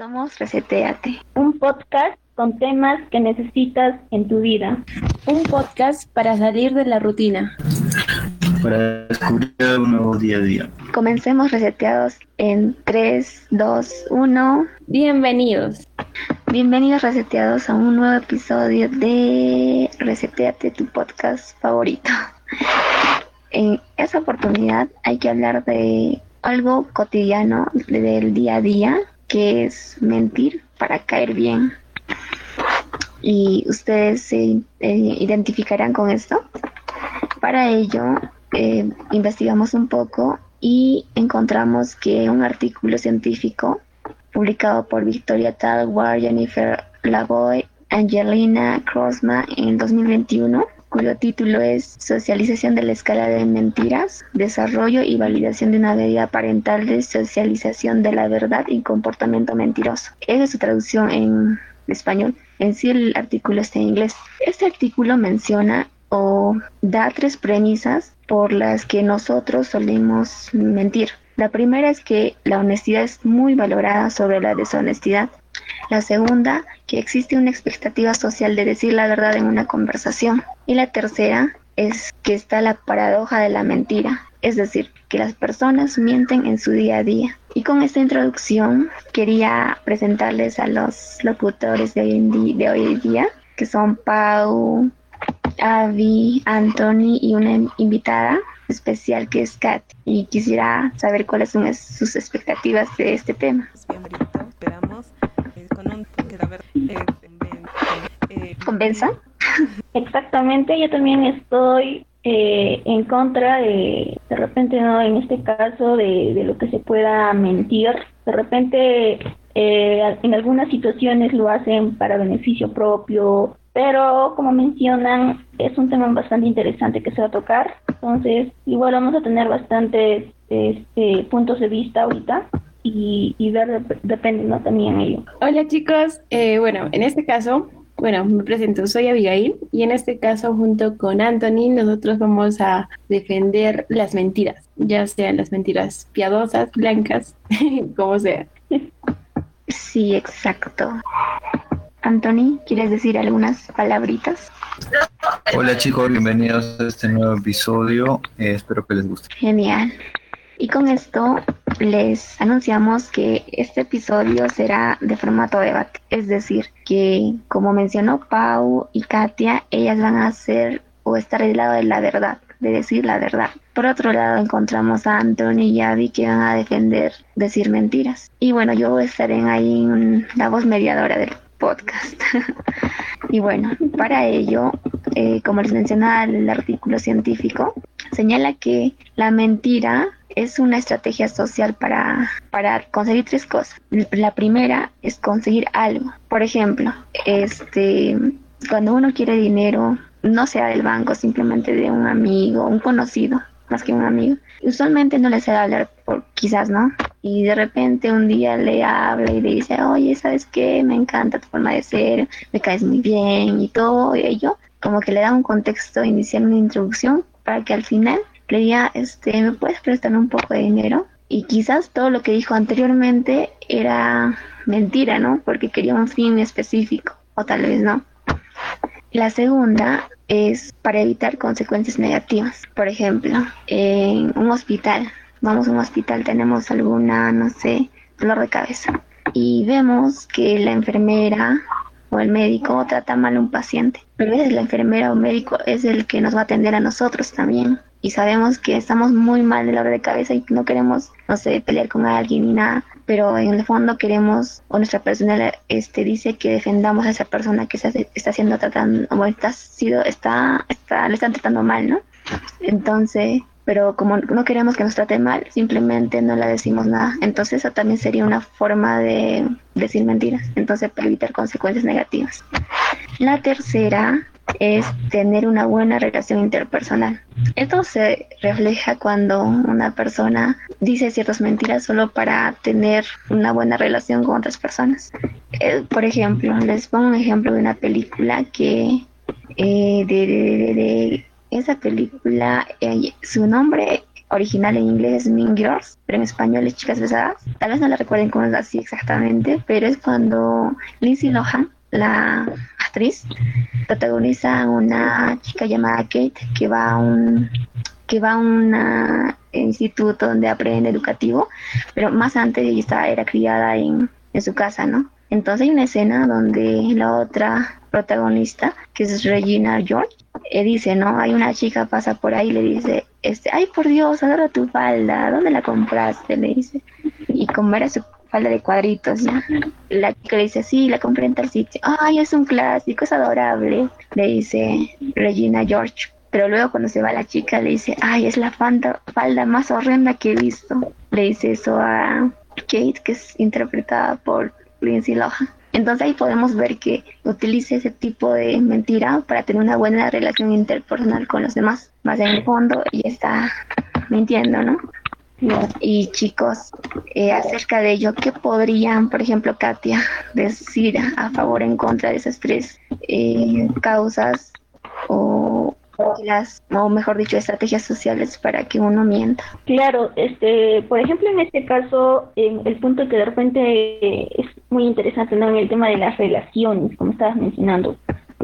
Somos Reseteate, un podcast con temas que necesitas en tu vida. Un podcast para salir de la rutina. Para descubrir un nuevo día a día. Comencemos reseteados en 3, 2, 1. Bienvenidos. Bienvenidos reseteados a un nuevo episodio de Reseteate, tu podcast favorito. En esta oportunidad hay que hablar de algo cotidiano del día a día que es mentir para caer bien. ¿Y ustedes se eh, identificarán con esto? Para ello, eh, investigamos un poco y encontramos que un artículo científico publicado por Victoria Talwar, Jennifer Lavoy, Angelina Crossman en 2021 cuyo título es Socialización de la escala de mentiras, desarrollo y validación de una medida parental de socialización de la verdad y comportamiento mentiroso. Esa es su traducción en español. En sí el artículo está en inglés. Este artículo menciona o da tres premisas por las que nosotros solemos mentir. La primera es que la honestidad es muy valorada sobre la deshonestidad. La segunda, que existe una expectativa social de decir la verdad en una conversación. Y la tercera es que está la paradoja de la mentira, es decir, que las personas mienten en su día a día. Y con esta introducción quería presentarles a los locutores de hoy, hoy día, que son Pau, Avi, Anthony y una invitada especial que es Kat. Y quisiera saber cuáles son sus expectativas de este tema. ¿Convenza? Exactamente, yo también estoy eh, en contra de, de repente, no en este caso, de, de lo que se pueda mentir. De repente, eh, en algunas situaciones lo hacen para beneficio propio, pero como mencionan, es un tema bastante interesante que se va a tocar. Entonces, igual vamos a tener bastantes este, puntos de vista ahorita y, y ver, depende ¿no? también ello. Hola chicos, eh, bueno, en este caso, bueno, me presento, soy Abigail y en este caso junto con Anthony nosotros vamos a defender las mentiras, ya sean las mentiras piadosas, blancas, como sea. Sí, exacto. Anthony, ¿quieres decir algunas palabritas? Hola chicos, bienvenidos a este nuevo episodio. Eh, espero que les guste. Genial. Y con esto les anunciamos que este episodio será de formato debate, es decir, que como mencionó Pau y Katia, ellas van a hacer o estar del lado de la verdad, de decir la verdad. Por otro lado encontramos a Anthony y Abby que van a defender decir mentiras. Y bueno, yo estaré ahí en la voz mediadora del podcast. y bueno, para ello, eh, como les mencionaba el artículo científico, señala que la mentira es una estrategia social para, para conseguir tres cosas. La primera es conseguir algo. Por ejemplo, este, cuando uno quiere dinero, no sea del banco, simplemente de un amigo, un conocido, más que un amigo. Usualmente no le sabe hablar, por, quizás, ¿no? Y de repente un día le habla y le dice, oye, ¿sabes qué? Me encanta tu forma de ser, me caes muy bien y todo ello. Como que le da un contexto inicial, una introducción, para que al final le este, ¿me puedes prestar un poco de dinero? Y quizás todo lo que dijo anteriormente era mentira, ¿no? Porque quería un fin específico, o tal vez no. La segunda es para evitar consecuencias negativas. Por ejemplo, en un hospital, vamos a un hospital, tenemos alguna, no sé, dolor de cabeza. Y vemos que la enfermera o el médico trata mal a un paciente. Pero a veces la enfermera o médico es el que nos va a atender a nosotros también y sabemos que estamos muy mal de la hora de cabeza y no queremos, no sé, pelear con alguien ni nada, pero en el fondo queremos, o nuestra persona este, dice que defendamos a esa persona que está, está siendo tratando, o está, sido, está, está, le están tratando mal, ¿no? Entonces, pero como no queremos que nos trate mal, simplemente no le decimos nada. Entonces, esa también sería una forma de decir mentiras, entonces para evitar consecuencias negativas. La tercera es tener una buena relación interpersonal. Esto se refleja cuando una persona dice ciertas mentiras solo para tener una buena relación con otras personas. Eh, por ejemplo, les pongo un ejemplo de una película que eh, de, esa película, eh, su nombre original en inglés es Mean Girls, pero en español es Chicas Pesadas. Tal vez no la recuerden como es así exactamente, pero es cuando Lindsay Lohan, la actriz, protagoniza a una chica llamada Kate que va a un que va a un instituto donde aprende educativo, pero más antes ella estaba, era criada en, en su casa, ¿no? Entonces hay una escena donde la otra protagonista, que es Regina George, eh, dice, ¿no? Hay una chica pasa por ahí y le dice, este, ay por Dios, adoro tu falda, ¿dónde la compraste? Le dice. Y como era su falda de cuadritos, ¿ya? La chica le dice, sí, la compré en tal sitio. Ay, es un clásico, es adorable, le dice Regina George. Pero luego cuando se va la chica le dice, ay, es la falda, falda más horrenda que he visto. Le dice eso a Kate, que es interpretada por Lindsay Lohan. Entonces ahí podemos ver que utiliza ese tipo de mentira para tener una buena relación interpersonal con los demás. Más en el fondo y está mintiendo, ¿no? Y chicos, eh, acerca de ello, ¿qué podrían, por ejemplo, Katia, decir a favor o en contra de esas tres eh, causas o las, o mejor dicho, estrategias sociales para que uno mienta. Claro, este, por ejemplo, en este caso, el punto que de repente es muy interesante, ¿no? En el tema de las relaciones, como estabas mencionando,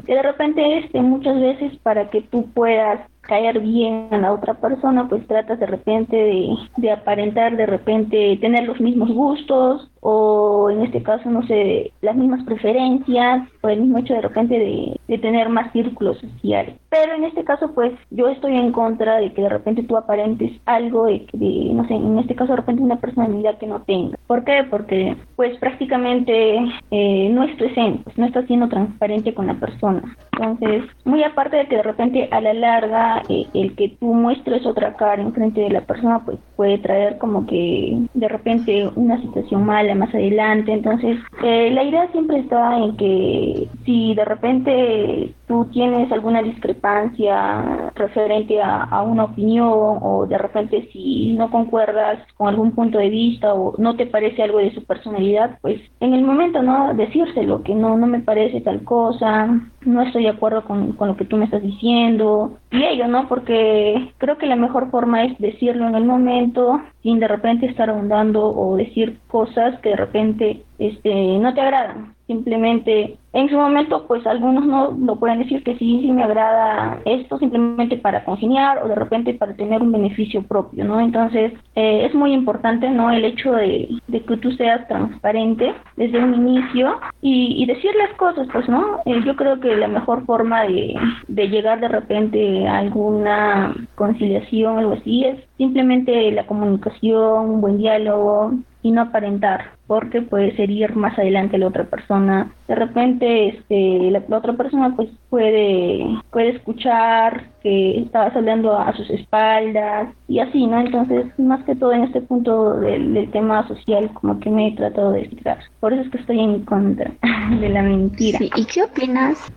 que de repente, este, muchas veces para que tú puedas caer bien a la otra persona, pues tratas de repente de, de, aparentar, de repente tener los mismos gustos o en este caso, no sé, las mismas preferencias o el mismo hecho de repente de, de tener más círculos sociales. Pero en este caso, pues yo estoy en contra de que de repente tú aparentes algo de, de no sé, en este caso de repente una personalidad que no tenga. ¿Por qué? Porque pues prácticamente eh, no es tu esencia, pues, no estás siendo transparente con la persona. Entonces, muy aparte de que de repente a la larga eh, el que tú muestres otra cara en frente de la persona, pues puede traer como que de repente una situación mala más adelante. Entonces, eh, la idea siempre está en que si de repente tú tienes alguna discrepancia referente a, a, una opinión o de repente si no concuerdas con algún punto de vista o no te parece algo de su personalidad, pues en el momento, ¿no? Decírselo, que no, no me parece tal cosa, no estoy de acuerdo con, con lo que tú me estás diciendo y ello, ¿no? Porque creo que la mejor forma es decirlo en el momento sin de repente estar ahondando o decir cosas que de repente este, no te agradan. Simplemente en su momento, pues algunos no lo pueden decir que sí, sí me agrada esto simplemente para congeniar o de repente para tener un beneficio propio, ¿no? Entonces eh, es muy importante, ¿no? El hecho de, que tú seas transparente desde un inicio y, y decir las cosas, pues, ¿no? Eh, yo creo que la mejor forma de, de llegar de repente a alguna conciliación, algo así, es simplemente la comunicación, un buen diálogo, y no aparentar, porque puede herir más adelante la otra persona. De repente, este, la, otra persona pues puede, puede escuchar que estabas hablando a, sus espaldas y así, ¿no? Entonces, más que todo en este punto del, tema social, como que me he tratado de explicar. Por eso es que estoy en contra de la mentira. ¿y qué opinas?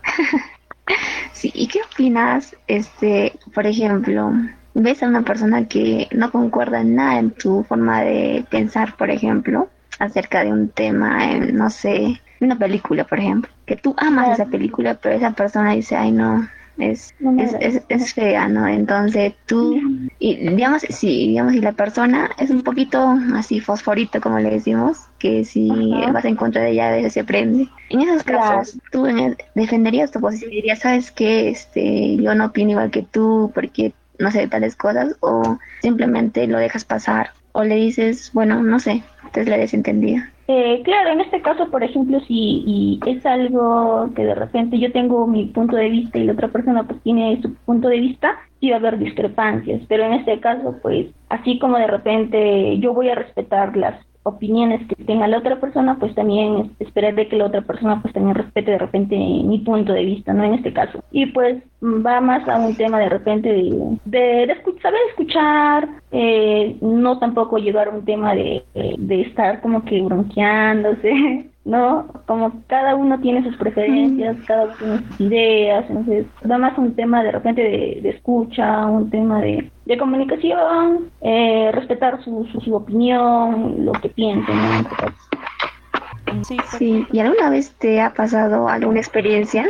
sí, ¿y qué opinas, este, por ejemplo, ves a una persona que no concuerda en nada en tu forma de pensar, por ejemplo, acerca de un tema, en, no sé, una película, por ejemplo, que tú amas esa película, pero esa persona dice, ay no, es, es, es, fea, ¿no? Entonces tú, y digamos, si, digamos, si la persona es un poquito así fosforito, como le decimos, que si vas en contra de ella, a veces se prende. En esos casos, tú defenderías tu posición y dirías, ¿sabes qué? Este, yo no opino igual que tú, porque no sé, tales cosas, o simplemente lo dejas pasar, o le dices, bueno, no sé, entonces la desentendida. Eh, claro, en este caso, por ejemplo, si es algo que de repente yo tengo mi punto de vista y la otra persona pues tiene su punto de vista, sí va a haber discrepancias, pero en este caso, pues, así como de repente yo voy a respetar las opiniones que tenga la otra persona, pues también esperar de que la otra persona pues también respete de repente mi punto de vista, ¿no? En este caso. Y pues va más a un tema de repente de, de, saber escuchar, eh, no tampoco llegar a un tema de, de estar como que bronqueándose, ¿no? Como cada uno tiene sus preferencias, cada uno tiene sus ideas, entonces da más un tema de repente de, escucha, un tema de, de comunicación, eh, respetar su, su, opinión, lo que piensen, ¿no? Sí, sí, ¿y alguna vez te ha pasado alguna experiencia?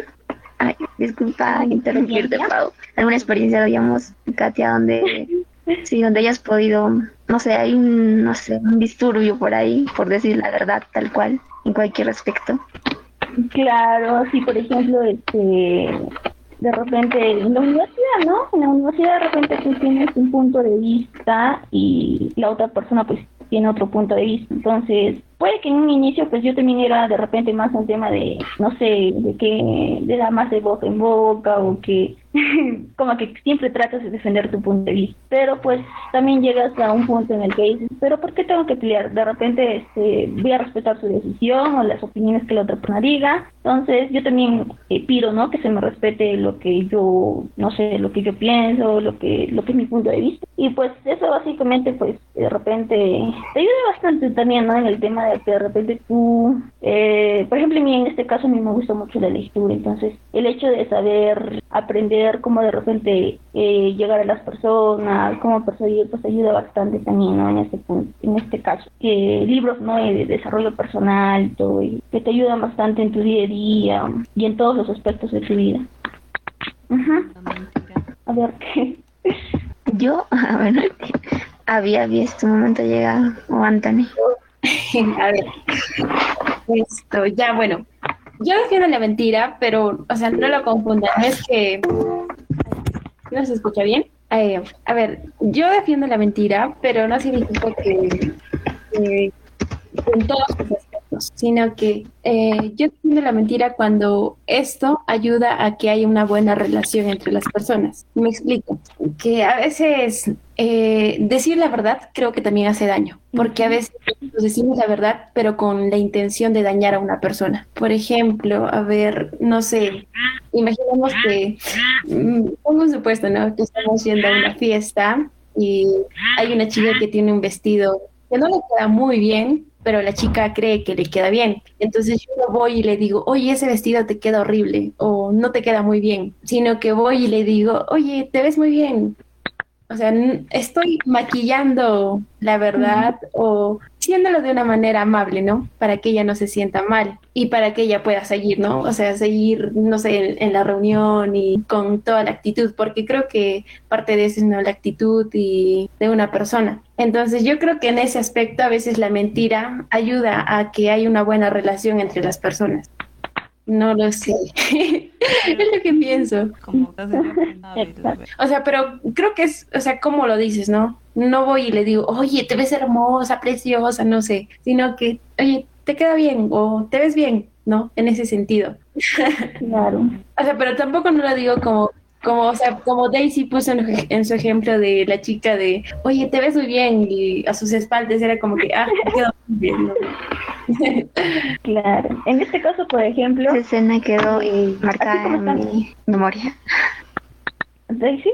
Ay, disculpa interrumpirte, Pau. ¿Alguna experiencia, digamos, Katia, donde Sí, donde hayas podido, no sé, hay un, no sé, un disturbio por ahí, por decir la verdad tal cual, en cualquier aspecto. Claro, sí, por ejemplo, este, de repente en la universidad, ¿no? En la universidad de repente tú tienes un punto de vista y la otra persona pues tiene otro punto de vista. Entonces, puede que en un inicio pues yo también era de repente más un tema de, no sé, de que le da más de boca en boca o que como que siempre tratas de defender tu punto de vista. Pero pues también llegas a un punto en el que dices, pero ¿por qué tengo que pelear? De repente este, voy a respetar su decisión o las opiniones que la otra persona diga. Entonces yo también eh, pido, ¿no? Que se me respete lo que yo, no sé, lo que yo pienso, lo que, lo que es mi punto de vista. Y pues eso básicamente pues de repente te ayuda bastante también, ¿no? En el tema de que de repente tú, eh, por ejemplo, a mí en este caso a mí me gusta mucho la lectura. Entonces el hecho de saber aprender cómo de repente eh, llegar a las personas, cómo persuadir, pues ayuda bastante también, ¿no? En este punto, en este caso. Que libros, ¿no? De desarrollo personal, todo, y que te ayudan bastante en tu día a día y en todos los aspectos de tu vida. A ver, ¿qué? Yo, a ver, había visto un momento llegado, o Anthony. a ver, esto, ya, bueno, yo defiendo la mentira, pero, o sea, no lo confundan. Es que. ¿No se escucha bien? Eh, a ver, yo defiendo la mentira, pero no significa que. en todos sino que eh, yo defiendo la mentira cuando esto ayuda a que haya una buena relación entre las personas. Me explico. Que a veces eh, decir la verdad creo que también hace daño, porque a veces decimos la verdad, pero con la intención de dañar a una persona. Por ejemplo, a ver, no sé, imaginemos que, mm, pongo un supuesto, ¿no? Que estamos yendo a una fiesta y hay una chica que tiene un vestido que no le queda muy bien, pero la chica cree que le queda bien. Entonces yo voy y le digo, oye, ese vestido te queda horrible o no te queda muy bien, sino que voy y le digo, oye, te ves muy bien, o sea, estoy maquillando la verdad o haciéndolo de una manera amable, ¿no? Para que ella no se sienta mal y para que ella pueda seguir, ¿no? O sea, seguir, no sé, en, la reunión y con toda la actitud, porque creo que parte de eso es ¿no? la actitud y de una persona. Entonces yo creo que en ese aspecto a veces la mentira ayuda a que haya una buena relación entre las personas. No lo sé. es lo que pienso. o sea, pero creo que es, o sea, ¿cómo lo dices, no? No voy y le digo, oye, te ves hermosa, preciosa, no sé, sino que, oye, te queda bien o te ves bien, ¿no? En ese sentido. claro. O sea, pero tampoco no lo digo como, como, o sea, como Daisy puso en, su ejemplo de la chica de, oye, te ves muy bien, y a sus espaldas era como que, ah, te quedó muy bien. ¿no? Claro. En este caso, por ejemplo... Esa escena quedó eh, marcada en mi memoria. ¿Daisy?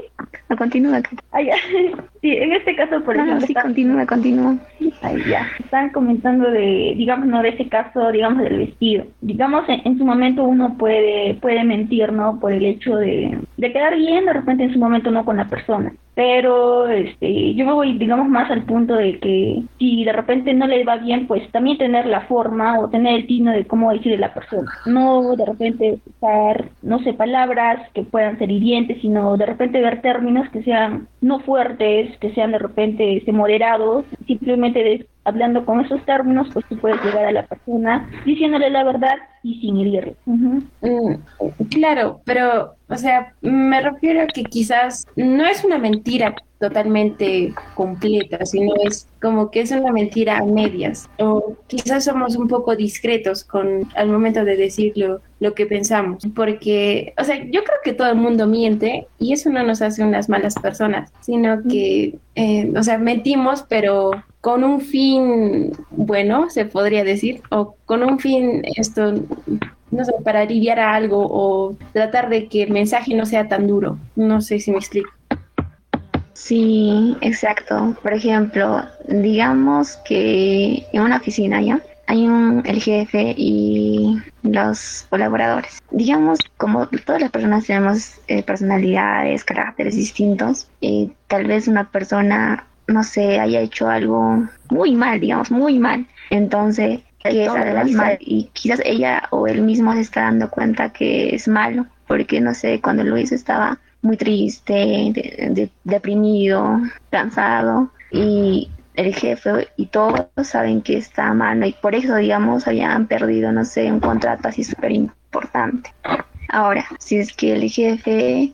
No, continúa. Ah, Sí, en este caso, por ejemplo... Sí, continúa, continúa. Ahí ya. Están comentando de, digamos, no de ese caso, digamos, del vestido. Digamos, en, su momento uno puede puede mentir, ¿no? Por el hecho de, de quedar bien, de repente en su momento no con la persona pero este yo me voy digamos más al punto de que si de repente no le va bien pues también tener la forma o tener el tino de cómo decirle a la persona. No de repente usar no sé palabras que puedan ser hirientes sino de repente ver términos que sean no fuertes que sean de repente este, moderados simplemente de hablando con esos términos, pues tú puedes llegar a la persona diciéndole la verdad y sin herirle. Mm, claro, pero, o sea, me refiero a que quizás no es una mentira totalmente completa, sino es como que es una mentira a medias. O quizás somos un poco discretos con al momento de decirlo lo que pensamos. Porque, o sea, yo creo que todo el mundo miente y eso no nos hace unas malas personas, sino que, eh, o sea, mentimos, pero con un fin bueno, se podría decir, o con un fin esto, no sé, para aliviar a algo o tratar de que el mensaje no sea tan duro. No sé si me explico. Sí, exacto. Por ejemplo, digamos que en una oficina ya hay un el jefe y los colaboradores. Digamos, como todas las personas tenemos eh, personalidades, caracteres distintos, y tal vez una persona no sé, haya hecho algo muy mal, digamos, muy mal. Entonces, mal y quizás ella o él mismo se está dando cuenta que es malo, porque no sé, cuando lo hizo estaba muy triste, deprimido, cansado y el jefe y todos saben que está mal y por eso, digamos, habían perdido, no sé, un contrato así súper importante. Ahora, si es que el jefe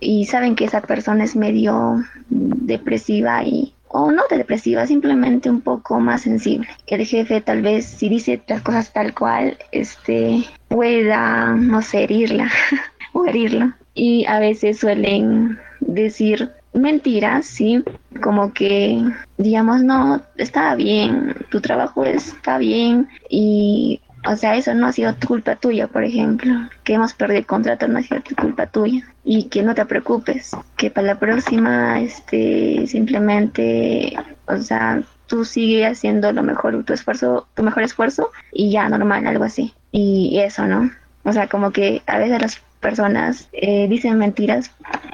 y saben que esa persona es medio depresiva y o no depresiva, simplemente un poco más sensible. El jefe tal vez si dice las cosas tal cual, este pueda, no sé, herirla o herirlo. Y a veces suelen decir mentiras, sí, como que digamos, no, está bien, tu trabajo está bien y o sea, eso no ha sido culpa tuya, por ejemplo, que hemos perdido el contrato no ha sido culpa tuya y que no te preocupes, que para la próxima, este, simplemente, o sea, tú sigue haciendo lo mejor, tu esfuerzo, tu mejor esfuerzo y ya normal, algo así. Y eso, ¿no? O sea, como que a veces las personas eh, dicen mentiras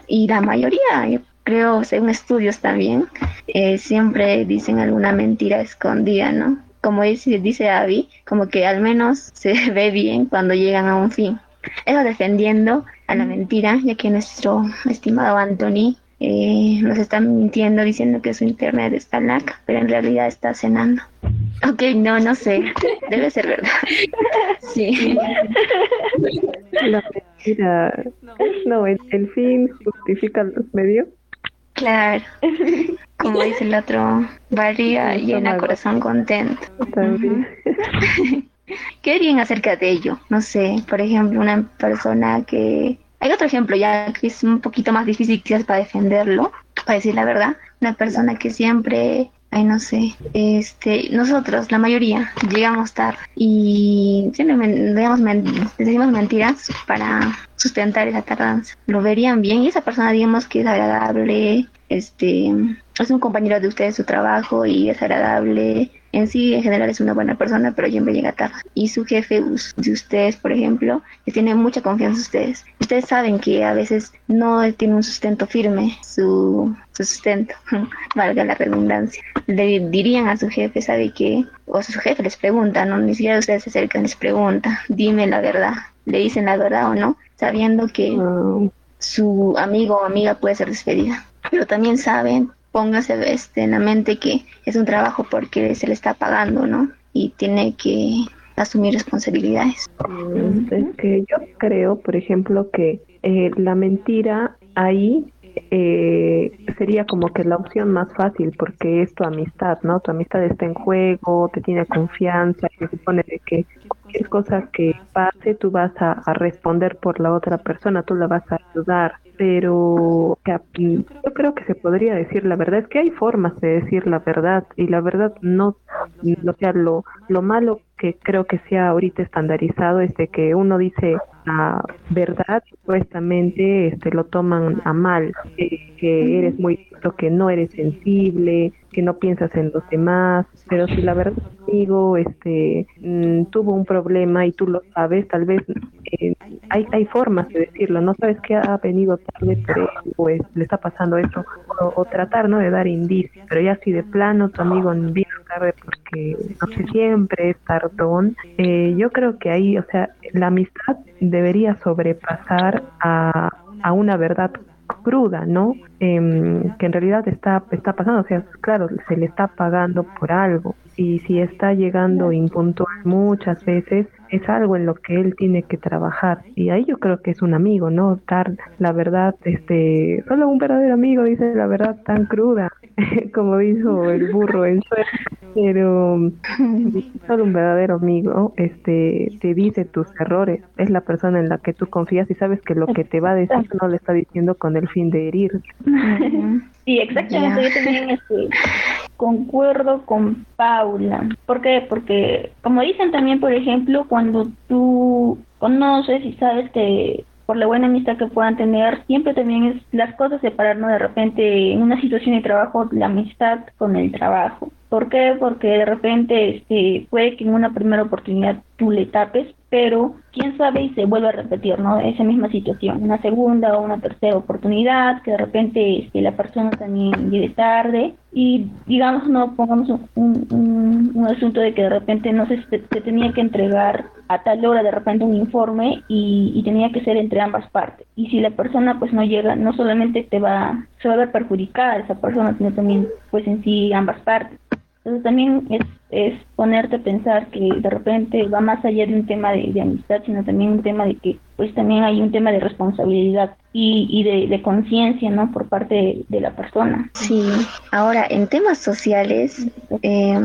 y la mayoría, yo creo, según estudios también, eh, siempre dicen alguna mentira escondida, ¿no? como dice, dice Abby, como que al menos se ve bien cuando llegan a un fin. Eso defendiendo a la mentira, ya que nuestro estimado Anthony eh, nos está mintiendo diciendo que su internet está lag, pero en realidad está cenando. Ok, no, no sé, debe ser verdad. Sí. La mentira, no, el, el fin justifica los medios. Claro. Como dice el otro, barriga llena, corazón contento. ¿Qué dirían acerca de ello? No sé, por ejemplo, una persona que... Hay otro ejemplo ya que es un poquito más difícil quizás para defenderlo, para decir la verdad. Una persona que siempre ay no sé, este, nosotros, la mayoría, llegamos tarde y siempre decimos mentiras para sustentar esa tardanza. Lo verían bien y esa persona, digamos que es agradable, este, es un compañero de ustedes su trabajo y es agradable. En sí, en general, es una buena persona, pero siempre llega tarde. Y su jefe de ustedes, por ejemplo, que tiene mucha confianza en ustedes. Ustedes saben que a veces no tiene un sustento firme, su, sustento, valga la redundancia. Le dirían a su jefe, ¿sabe qué? O su jefe les pregunta, no, ni siquiera ustedes se acercan, les pregunta, dime la verdad. Le dicen la verdad o no, sabiendo que ah. su amigo o amiga puede ser despedida pero también saben, póngase este, en la mente que es un trabajo porque se le está pagando, ¿no? Y tiene que asumir responsabilidades. Es que yo creo, por ejemplo, que eh, la mentira ahí eh, sería como que la opción más fácil porque es tu amistad, ¿no? Tu amistad está en juego, te tiene confianza, se supone de que cualquier cosa que pase tú vas a, responder por la otra persona, tú la vas a ayudar pero yo creo que se podría decir la verdad. Es que hay formas de decir la verdad y la verdad no, sea, lo, lo malo que creo que sea ahorita estandarizado es de que uno dice la verdad supuestamente este lo toman a mal que eres muy que no eres sensible que no piensas en los demás pero si la verdad amigo este mm, tuvo un problema y tú lo sabes tal vez hay hay formas de decirlo no sabes que ha venido tarde pero pues le está pasando eso o, tratar no de dar indicios pero ya si de plano tu amigo vino tarde porque no siempre es tardón eh, yo creo que ahí o sea la amistad debería sobrepasar a, a una verdad cruda, ¿no? Em, que en realidad está, está pasando, o sea, claro, se le está pagando por algo y si está llegando impuntual muchas veces, es algo en lo que él tiene que trabajar y ahí yo creo que es un amigo, ¿no? Dar la verdad, este, solo un verdadero amigo dice la verdad tan cruda, como dijo el burro en suerte, pero solo un verdadero amigo, este, te dice tus errores, es la persona en la que tú confías y sabes que lo que te va a decir no le está diciendo con el fin de herir. Sí, exactamente. Yo también este, concuerdo con Paula. ¿Por qué? Porque, como dicen también, por ejemplo, cuando tú conoces y sabes que por la buena amistad que puedan tener, siempre también es las cosas separarnos de repente en una situación de trabajo, la amistad con el trabajo. ¿Por qué? Porque de repente este, puede que en una primera oportunidad tú le tapes, pero quién sabe y se vuelve a repetir, ¿no? Esa misma situación, una segunda o una tercera oportunidad, que de repente este, la persona también llegue tarde y digamos, no pongamos un, un, asunto de que de repente no se, se, tenía que entregar a tal hora de repente un informe y, y, tenía que ser entre ambas partes. Y si la persona pues no llega, no solamente te va, se va a ver perjudicada esa persona, sino también pues en sí ambas partes. Entonces también es, es ponerte a pensar que de repente va más allá de un tema de, amistad, sino también un tema de que pues también hay un tema de responsabilidad y, y de, de conciencia, ¿no? Por parte de, la persona. Sí, ahora en temas sociales eh,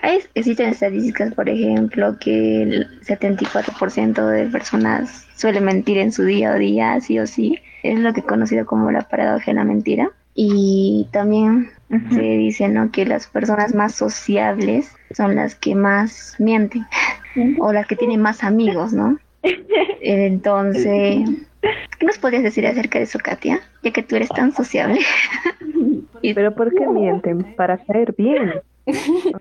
hay, existen estadísticas, por ejemplo, que el 74% de personas suele mentir en su día a día, sí o sí. Es lo que he conocido como la paradoja de la mentira. Y también se dice, ¿no? Que las personas más sociables son las que más mienten o las que tienen más amigos, ¿no? Entonces, ¿qué nos podrías decir acerca de eso, Katia? Ya que tú eres tan sociable. Pero ¿por qué mienten? Para caer bien.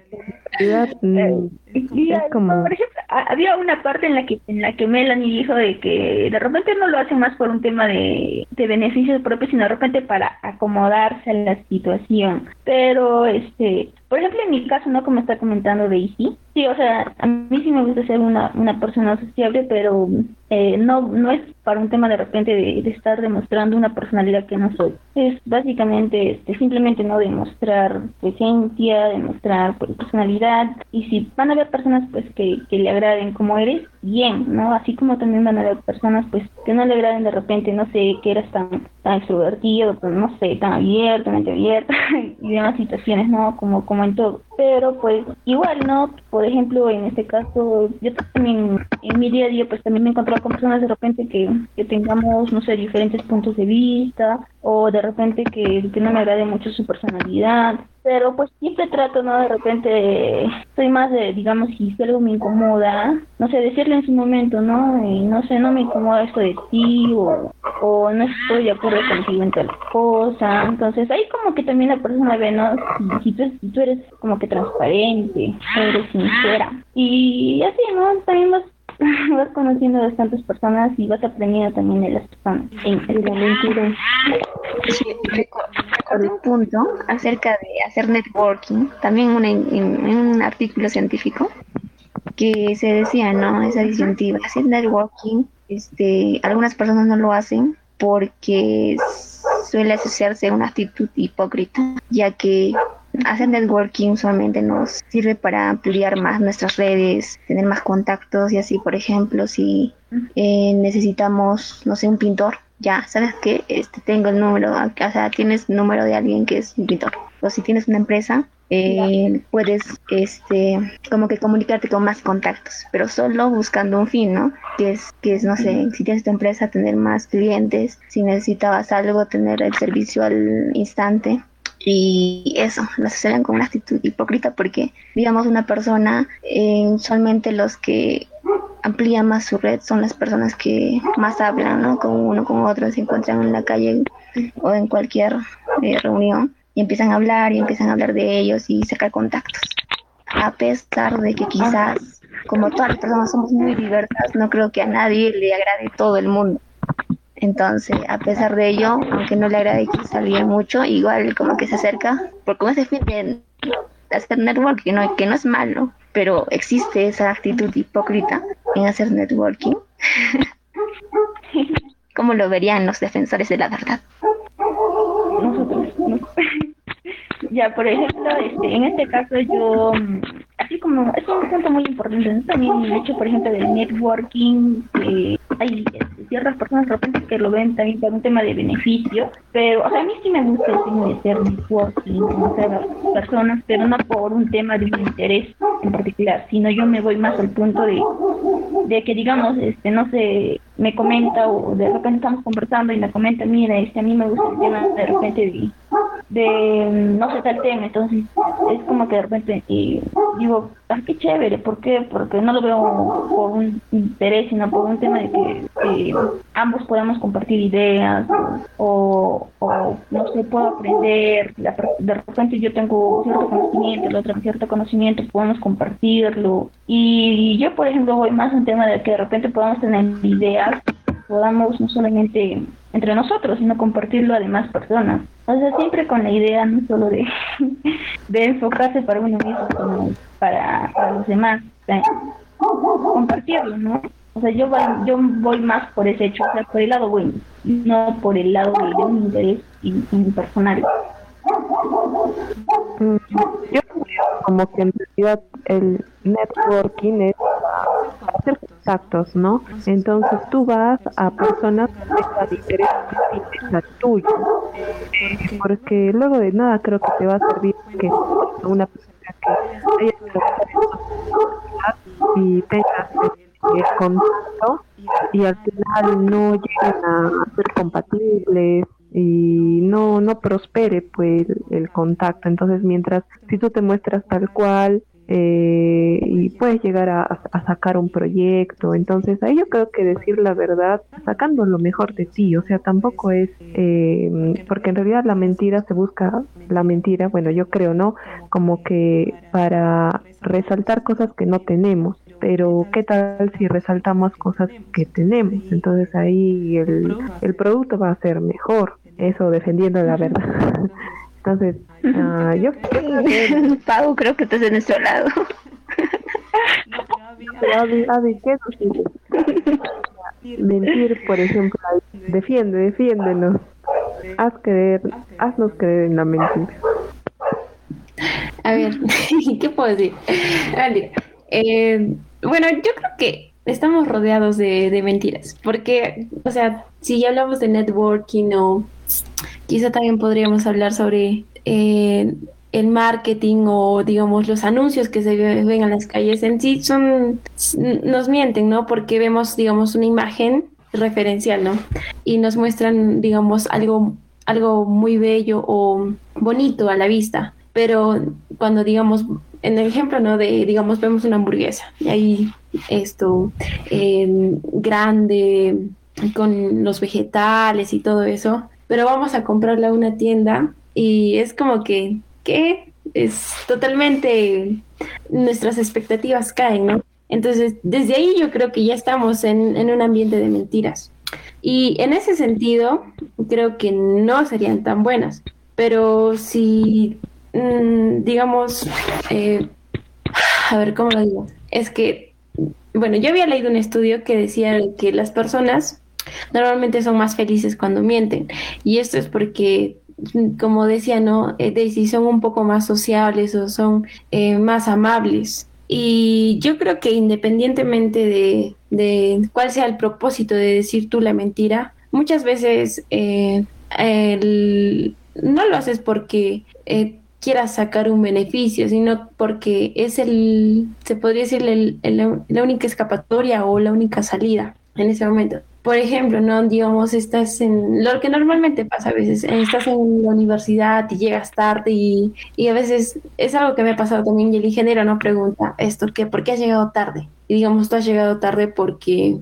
Como... Por ejemplo, había una parte en la que en la que Melanie dijo de que de repente no lo hacen más por un tema de, de beneficios propios, sino de repente para acomodarse a la situación. Pero, este, por ejemplo, en mi caso, no como está comentando Daisy, sí, o sea, a mí sí me gusta ser una, una persona sociable, pero eh, no, no es para un tema de repente de, estar demostrando una personalidad que no soy. Es básicamente este, simplemente no demostrar presencia, demostrar pues, personalidad, y si van a haber personas pues que, que le agraden como eres, bien, ¿no? Así como también van a haber personas pues que no le agraden de repente, no sé, que eres tan, tan extrovertido, pues no sé, tan abierto, mente abierta y demás situaciones, ¿no? Como, como en todo. Pero pues igual, ¿no? Por ejemplo, en este caso, yo también en mi día a día pues también me he con personas de repente que, tengamos, no sé, diferentes puntos de vista o de repente que, no me agrade mucho su personalidad pero pues siempre trato, ¿no? De repente soy más de, digamos, si algo me incomoda, no sé, decirle en su momento, ¿no? Y no sé, no me incomoda esto de ti o, o no estoy de acuerdo contigo en tal cosa. Entonces ahí como que también la persona ve, ¿no? Si, tú, si tú eres como que transparente, eres sincera. Y así, ¿no? También vas vas conociendo a bastantes personas y vas aprendiendo también de las personas la. Sí, recordé un punto acerca de hacer networking, también en, un artículo científico que se decía, ¿no? Esa disyuntiva, hacer networking, este, algunas personas no lo hacen porque suele asociarse a una actitud hipócrita, ya que hacer networking usualmente nos sirve para ampliar más nuestras redes, tener más contactos y así, por ejemplo, si eh, necesitamos, no sé, un pintor, ya, ¿sabes qué? Este, tengo el número, o sea, tienes el número de alguien que es un pintor. O si tienes una empresa, eh, puedes este como que comunicarte con más contactos pero solo buscando un fin no que es que es no sé si tienes tu empresa tener más clientes si necesitabas algo tener el servicio al instante y eso, lo asocian con una actitud hipócrita porque, digamos, una persona, eh, usualmente los que amplían más su red son las personas que más hablan, ¿no? Con uno, con otro, se encuentran en la calle o en cualquier eh, reunión y empiezan a hablar y empiezan a hablar de ellos y sacar contactos. A pesar de que quizás, como todas las personas somos muy diversas, no creo que a nadie le agrade todo el mundo. Entonces, a pesar de ello, aunque no le agrade que alguien mucho, igual como que se acerca, porque como ese fin de hacer networking, ¿no? que no es malo, pero existe esa actitud hipócrita en hacer networking. ¿Cómo lo verían los defensores de la verdad? Nosotros, ya, por ejemplo, este, en este caso yo mm, así como es un punto muy importante también el hecho por ejemplo del networking que hay este, ciertas personas de repente que lo ven también por un tema de beneficio pero o sea a mí sí me gusta el tema de hacer networking conocer a personas pero no por un tema de un interés en particular sino yo me voy más al punto de de que digamos este no sé me comenta o de repente estamos conversando y me comenta mira este a mí me gusta el tema de repente de de no sé tal tema, entonces es como que de repente y digo, ah, qué chévere, ¿por qué? Porque no lo veo por un interés, sino por un tema de que ambos podemos compartir ideas o, o, no sé, puedo aprender, de repente yo tengo cierto conocimiento, el otro cierto conocimiento, podemos compartirlo. Y yo, por ejemplo, voy más un tema de que de repente podamos tener ideas, podamos no solamente entre nosotros, sino compartirlo a demás personas. O sea, siempre con la idea no solo de, de enfocarse para uno mismo, sino para, los demás. compartirlo, ¿no? O sea, yo voy, yo voy más por ese hecho, o sea, por el lado bueno, no por el lado de, un interés personal. Yo como que en realidad el networking es hacer contactos, ¿no? Entonces tú vas a personas que diferentes a tuyo, porque luego de nada creo que te va a servir que una persona que haya y tengas contacto y al final no lleguen a ser compatibles y no no prospere pues el contacto entonces mientras si tú te muestras tal cual eh, y puedes llegar a, sacar un proyecto. Entonces ahí yo creo que decir la verdad, sacando lo mejor de ti, o sea, tampoco es, eh, porque en realidad la mentira se busca, la mentira, bueno, yo creo, ¿no? Como que para resaltar cosas que no tenemos. Pero qué tal si resaltamos cosas que tenemos, entonces ahí el, el producto va a ser mejor, eso defendiendo la verdad. Entonces, uh, yo Pau, creo que estás en nuestro lado. ¿qué Mentir, por ejemplo, defiende, defiéndenos. Haz creer, haznos creer en la mentira. A ver, ¿qué puedo decir? Eh, bueno, yo creo que estamos rodeados de, de, mentiras, porque, o sea, si ya hablamos de networking o Quizá también podríamos hablar sobre eh, el marketing o digamos los anuncios que se ven en las calles en sí son nos mienten, ¿no? Porque vemos digamos una imagen referencial, ¿no? Y nos muestran digamos algo algo muy bello o bonito a la vista, pero cuando digamos en el ejemplo, ¿no? De digamos vemos una hamburguesa y ahí esto eh, grande con los vegetales y todo eso pero vamos a comprarla a una tienda y es como que, ¿qué? Es totalmente, nuestras expectativas caen, ¿no? Entonces, desde ahí yo creo que ya estamos en, un ambiente de mentiras. Y en ese sentido, creo que no serían tan buenas. Pero si, mm, digamos, eh, a ver, ¿cómo lo digo? Es que, bueno, yo había leído un estudio que decía que las personas normalmente son más felices cuando mienten. Y esto es porque, como decía, ¿no? Eh, Daisy, son un poco más sociables o son eh, más amables. Y yo creo que independientemente de, de, cuál sea el propósito de decir tú la mentira, muchas veces eh, no lo haces porque quieras sacar un beneficio, sino porque es el, se podría decir, la única escapatoria o la única salida en ese momento por ejemplo, no digamos, estás en lo que normalmente pasa a veces, estás en la universidad y llegas tarde y, y a veces es algo que me ha pasado también y el ingeniero no pregunta esto, que ¿por qué has llegado tarde? Y digamos, tú has llegado tarde porque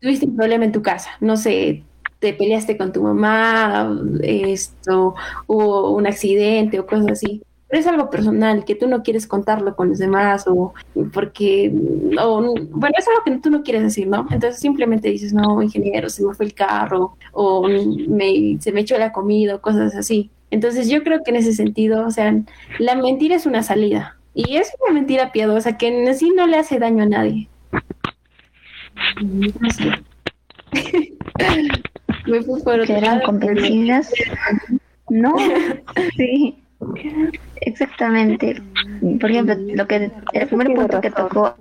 tuviste un problema en tu casa, no sé, te peleaste con tu mamá, esto, hubo un accidente o cosas así pero es algo personal, que tú no quieres contarlo con los demás o porque, o, bueno, es algo que tú no quieres decir, ¿no? Entonces simplemente dices, no, ingeniero, se me fue el carro o me, se me echó la comida o cosas así. Entonces yo creo que en ese sentido, o sea, la mentira es una salida y es una mentira piadosa que en sí no le hace daño a nadie. me fui por convencidas. No, sí. Exactamente. Por ejemplo, lo que el primer punto que tocó,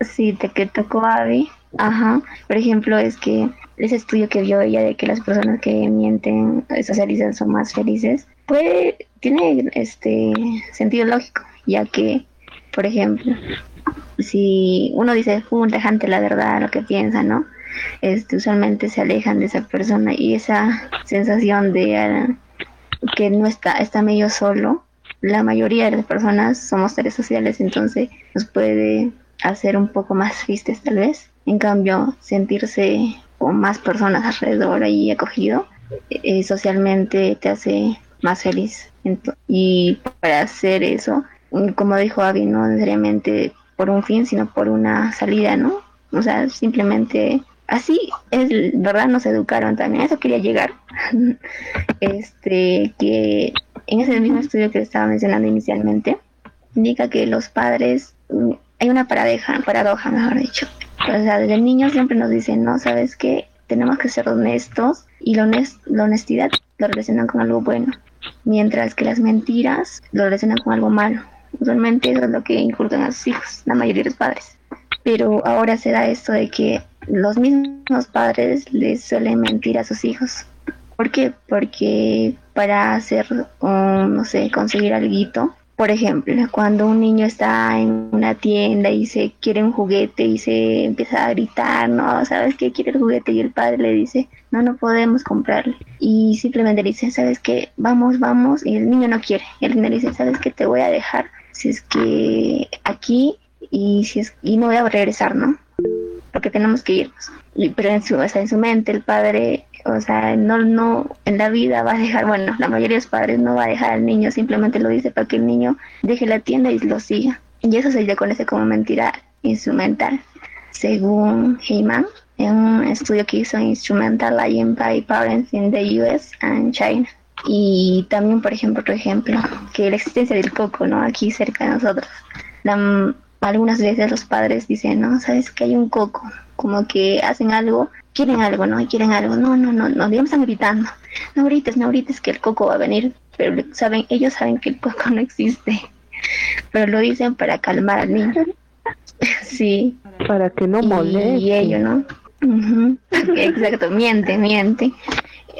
sí, que tocó Abby, ajá. Por ejemplo, es que ese estudio que vio ella de que las personas que mienten, socializan, son más felices, pues tiene este sentido lógico, ya que, por ejemplo, si uno dice un dejante la verdad, lo que piensa, ¿no? Este, usualmente se alejan de esa persona y esa sensación de que no está, está medio solo. La mayoría de las personas somos seres sociales, entonces nos puede hacer un poco más tristes tal vez. En cambio, sentirse con más personas alrededor ahí acogido, eh, socialmente te hace más feliz. y para hacer eso, como dijo Avi, no necesariamente por un fin, sino por una salida, ¿no? O sea, simplemente así es, ¿verdad? Nos educaron también, eso quería llegar. este, que en ese mismo estudio que estaba mencionando inicialmente, indica que los padres, mm, hay una paradoja, paradoja, mejor dicho. O sea, desde niño siempre nos dicen, no, ¿sabes qué? Tenemos que ser honestos y la, la honestidad lo relacionan con algo bueno, mientras que las mentiras lo relacionan con algo malo. Usualmente eso es lo que inculcan a sus hijos, la mayoría de los padres. Pero ahora se da esto de que los mismos padres les suelen mentir a sus hijos. ¿Por qué? Porque para hacer, no sé, conseguir algo, por ejemplo, cuando un niño está en una tienda y se quiere un juguete y se empieza a gritar, no, ¿sabes qué? Quiere el juguete y el padre le dice, no, no podemos comprarle. Y simplemente le dice, ¿sabes qué? Vamos, vamos. Y el niño no quiere. Y el niño le dice, ¿sabes qué? Te voy a dejar si es que aquí y si es y no voy a regresar, ¿no? Porque tenemos que irnos. Pero en su, o sea, en su mente el padre, o sea, no, no, en la vida va a dejar, bueno, la mayoría de los padres no va a dejar al niño, simplemente lo dice para que el niño deje la tienda y lo siga. Y eso se le conoce como mentira instrumental. Según Heyman, en un estudio que hizo Instrumental Lying by Parents in the US and China. Y también, por ejemplo, otro ejemplo, que la existencia del coco, ¿no? Aquí cerca de nosotros. Algunas veces los padres dicen, no, sabes que hay un coco, como que hacen algo, quieren algo, ¿no? Quieren algo, no, no, no, no, digamos están gritando, no grites, no grites que el coco va a venir, pero saben, ellos saben que el coco no existe, pero lo dicen para calmar al niño. sí. Para que no moleste. Y ellos, ¿no? Exacto, miente, miente.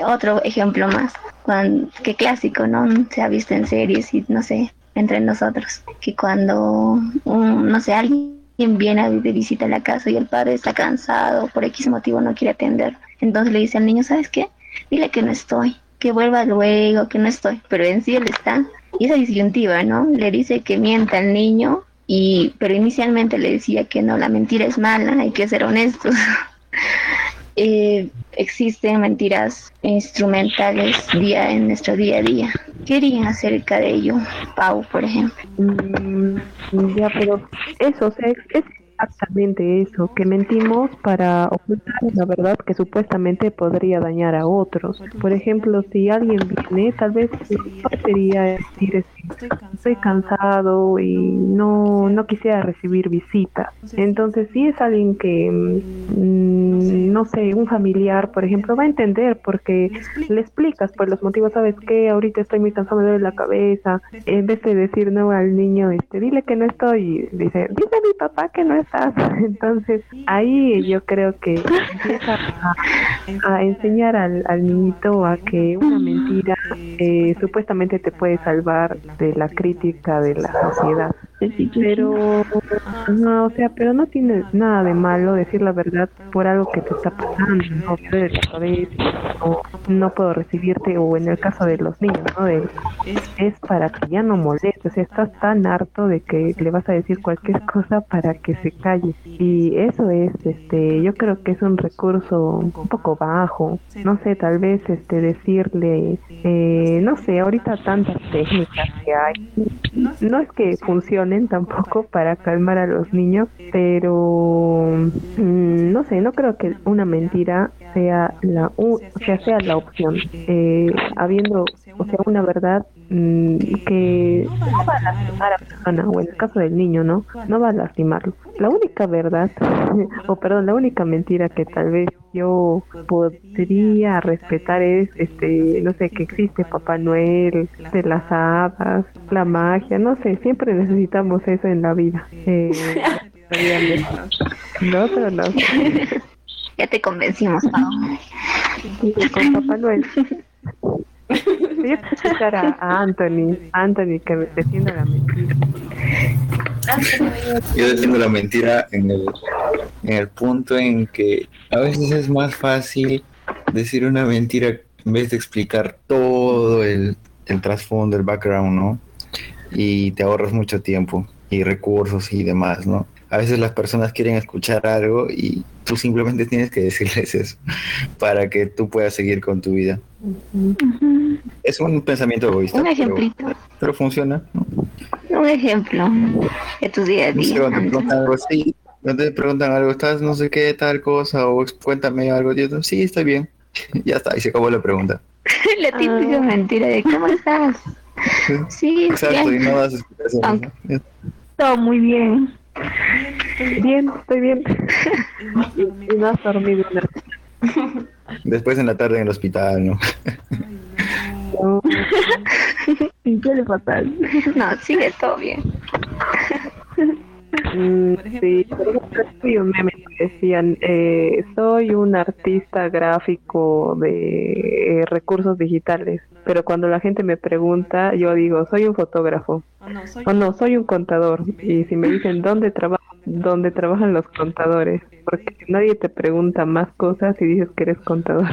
Otro ejemplo más cuando, qué clásico, ¿no? Se ha visto en series y no sé, entre nosotros, que cuando, no sé, alguien viene de visita a la casa y el padre está cansado, por X motivo no quiere atender, entonces le dice al niño, ¿sabes qué? Dile que no estoy, que vuelva luego, que no estoy, pero en sí él está, y esa disyuntiva, ¿no? Le dice que mienta al niño, y, pero inicialmente le decía que no, la mentira es mala, hay que ser honestos. eh, existen mentiras instrumentales día en nuestro día a día. ¿Qué dirían acerca de ello, Pau, por ejemplo? Mm, ya, pero eso, o sea, es exactamente eso, que mentimos para ocultar la verdad que supuestamente podría dañar a otros. Por ejemplo, si alguien viene, tal vez sería decir estoy cansado y no, no quisiera recibir visitas. Entonces, si es alguien que, mm, no sé, un familiar, por ejemplo, va a entender porque le explicas por los motivos, ¿sabes qué? Ahorita estoy muy cansado, me duele la cabeza. En vez de decir no al niño, este, dile que no estoy, dice, dice mi papá que no Entonces, ahí yo creo que empieza a, enseñar al, al niñito a que una mentira eh, supuestamente te puede salvar de la crítica de la sociedad. Pero, no, o sea, pero no tiene nada de malo decir la verdad por algo que te está pasando, no, no, no puedo recibirte, o en el caso de los niños, ¿no? De, es para que ya no moleste, o sea, estás tan harto de que le vas a decir cualquier cosa para que se calle. Y eso es, este, yo creo que es un recurso un poco bajo, no sé, tal vez, este, decirle, eh, no sé, ahorita tantas técnicas que hay, no es que tampoco para calmar a los niños, pero mm, no sé, no creo que una mentira sea la o sea, sea la opción. Eh, habiendo o sea una verdad que no va a lastimar a la persona o en el caso del niño no no va a lastimarlo. La única verdad o perdón la única mentira que tal vez yo podría respetar es este no sé que existe Papá Noel de las hadas la magia no sé siempre necesitamos eso en la vida. Eh, no pero no. Ya te convencimos, Pau. con Papá Noel. Voy a escuchar a, Anthony, Anthony que defienda la mentira. Yo defiendo la mentira en el, en el punto en que a veces es más fácil decir una mentira en vez de explicar todo el el trasfondo, el background, ¿no? Y te ahorras mucho tiempo y recursos y demás, ¿no? A veces las personas quieren escuchar algo y tú simplemente tienes que decirles eso para que tú puedas seguir con tu vida. Es un pensamiento egoísta. Un ejemplito. Pero, funciona. Un ejemplo de tu día a día. No te preguntan algo así, no te preguntan algo, estás no sé qué, tal cosa, o cuéntame algo. Yo, sí, estoy bien. ya está, y se acabó la pregunta. la típica mentira de ¿cómo estás? Sí, Exacto, bien. y no das explicaciones. ¿no? Todo muy bien. Bien, estoy bien. y no has dormido. Después en la tarde en el hospital, ¿no? No. ¿Y qué le pasa? No, sigue todo bien. Mm, sí, por ejemplo, soy un meme que decían, eh, soy un artista gráfico de eh, recursos digitales, pero cuando la gente me pregunta, yo digo, soy un fotógrafo, o no, soy un contador, y si me dicen, ¿dónde trabajo? ¿Dónde trabajan los contadores? Porque nadie te pregunta más cosas y dices que eres contador.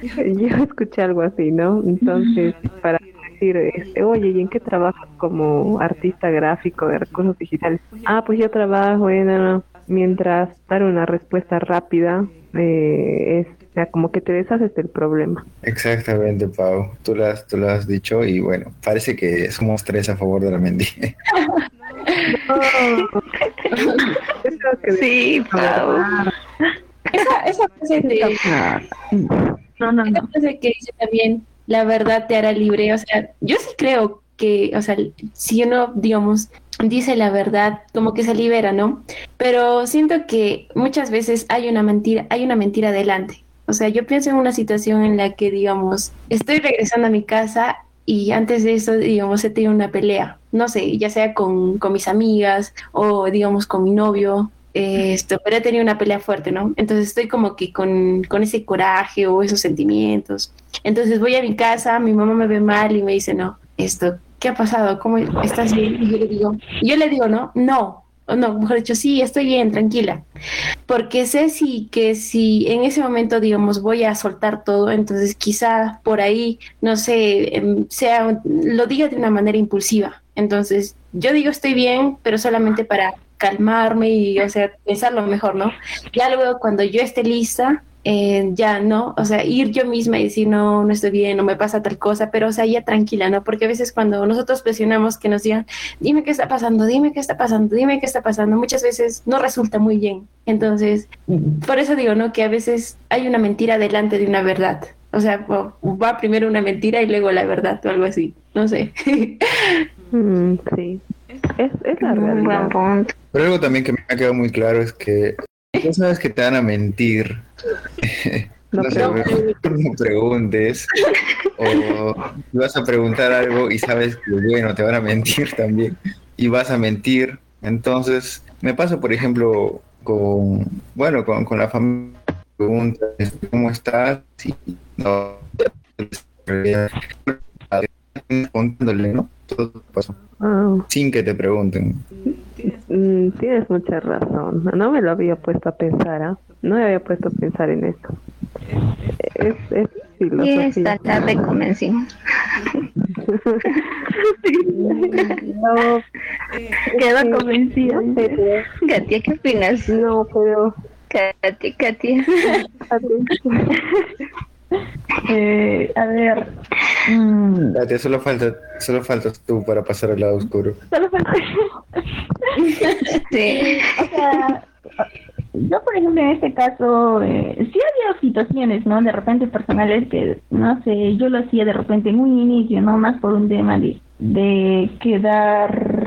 yo escuché algo así, ¿no? Entonces, para decir, este, oye, ¿y en qué trabajas como artista gráfico de recursos digitales? Ah, pues yo trabajo en, ah, mientras dar una respuesta rápida, eh, es, o sea, como que te deshaces del problema. Exactamente, Pau. Tú lo, has, tú lo has dicho y bueno, parece que somos tres a favor de la creo que Sí, Pau. Esa, esa frase de, No, no, esa no. frase que dice también, la verdad te hará libre, o sea, yo sí creo que, o sea, si uno, digamos, dice la verdad, como que se libera, ¿no? Pero siento que muchas veces hay una mentira, hay una mentira adelante. O sea, yo pienso en una situación en la que, digamos, estoy regresando a mi casa y antes de eso, digamos, he tenido una pelea, no sé, ya sea con, con mis amigas o, digamos, con mi novio, esto, pero he tenido una pelea fuerte, ¿no? Entonces estoy como que con, con ese coraje o esos sentimientos. Entonces voy a mi casa, mi mamá me ve mal y me dice, no, esto, ¿qué ha pasado? ¿Cómo estás bien? Y yo le digo, yo le digo, no, no, no, mejor dicho, sí, estoy bien, tranquila. Porque sé si que si en ese momento, digamos, voy a soltar todo, entonces quizá por ahí, no sé, em, sea, lo diga de una manera impulsiva. Entonces, yo digo estoy bien, pero solamente para calmarme y, o sea, pensarlo mejor, ¿no? Ya luego cuando yo esté lista, eh, ya no, o sea, ir yo misma y decir, no, no estoy bien, no me pasa tal cosa, pero, o sea, ya tranquila, ¿no? Porque a veces cuando nosotros presionamos que nos digan, dime qué está pasando, dime qué está pasando, dime qué está pasando, muchas veces no resulta muy bien. Entonces, por eso digo, ¿no? Que a veces hay una mentira delante de una verdad. O sea, va primero una mentira y luego la verdad o algo así. No sé. Mm, sí, es, es la Un buen realidad. punto. Pero algo también que me ha quedado muy claro es que tú sabes que te van a mentir. No No sé, no preguntes o vas a preguntar algo y sabes que bueno, te van a mentir también y vas a mentir. Entonces, me pasa, por ejemplo, con, bueno, con, con la familia, preguntas, ¿cómo estás? Y no, contándole, ¿no? Todo pasó, Ah, sin que te pregunten. Mm, tienes mucha razón. No me lo había puesto a pensar, ¿ah? No me había puesto a pensar en esto. Es, es Y filosofía. esta tarde convencimos. No, Quedó convencida. Katia, ¿qué opinas? no, pero Katia, Katia. Eh, a ver. mm, Date, solo falta, solo faltas tú para pasar al lado oscuro. solo falta. Sí. O sea, yo por ejemplo en este caso, eh, sí había situaciones, ¿no? De repente personales que, no sé, yo lo hacía de repente en un inicio, ¿no? Más por un tema de, de quedar,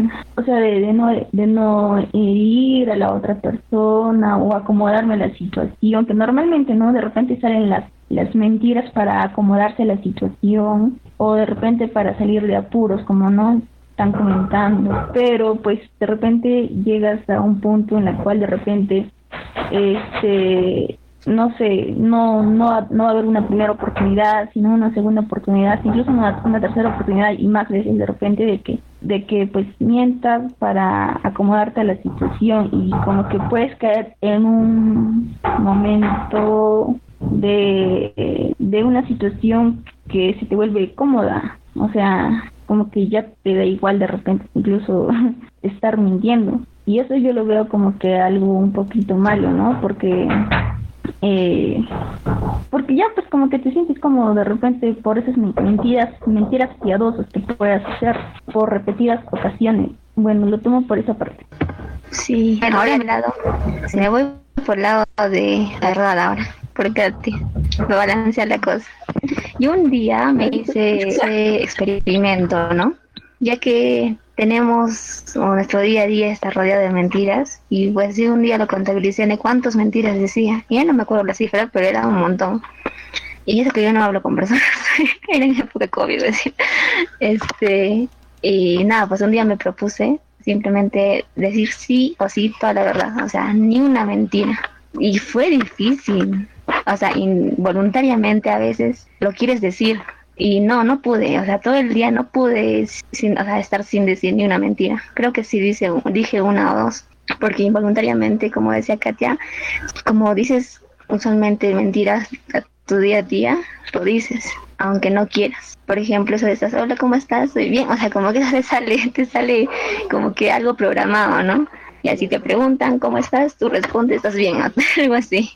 sea, de, de no de no herir a la otra persona o acomodarme a la situación, que normalmente, ¿no? De repente salen las las mentiras para acomodarse a la situación o de repente para salir de apuros, como no están comentando, pero pues de repente llegas a un punto en el cual de repente este no sé, no, no, no va a haber una primera oportunidad, sino una segunda oportunidad, incluso una, una tercera oportunidad y más veces de repente de que, de que pues mientas para acomodarte a la situación y como que puedes caer en un momento de, de una situación que se te vuelve cómoda O sea, como que ya te da igual de repente incluso estar mintiendo. Y eso yo lo veo como que algo un poquito malo, ¿no? Porque eh, porque ya pues como que te sientes como de repente por esas mentiras mentiras piadosas que puedes hacer por repetidas ocasiones. Bueno lo tomo por esa parte. Sí. Ahora me lado si me voy por el lado de la verdad ahora porque me balancea la cosa. Y un día me hice ese experimento no ya que tenemos nuestro día a día está rodeado de mentiras y pues si un día lo contabilicé de cuántas mentiras decía y ya no me acuerdo la cifra pero era un montón. Y eso que yo no hablo con personas era en época de COVID decir este y nada pues un día me propuse simplemente decir sí o sí toda la verdad o sea ni una mentira. Y fue difícil o sea involuntariamente a veces lo quieres decir y no, no pude, o sea, todo el día no pude sin, o sea, estar sin decir ni una mentira. Creo que sí dice, dije una o dos, porque involuntariamente, como decía Katia, como dices usualmente mentiras a tu día a día, lo dices, aunque no quieras. Por ejemplo, eso de estás, hola, ¿cómo estás? Estoy bien, o sea, como que te sale, te sale como que algo programado, ¿no? Y así te preguntan, ¿cómo estás? Tú respondes, estás bien, algo así.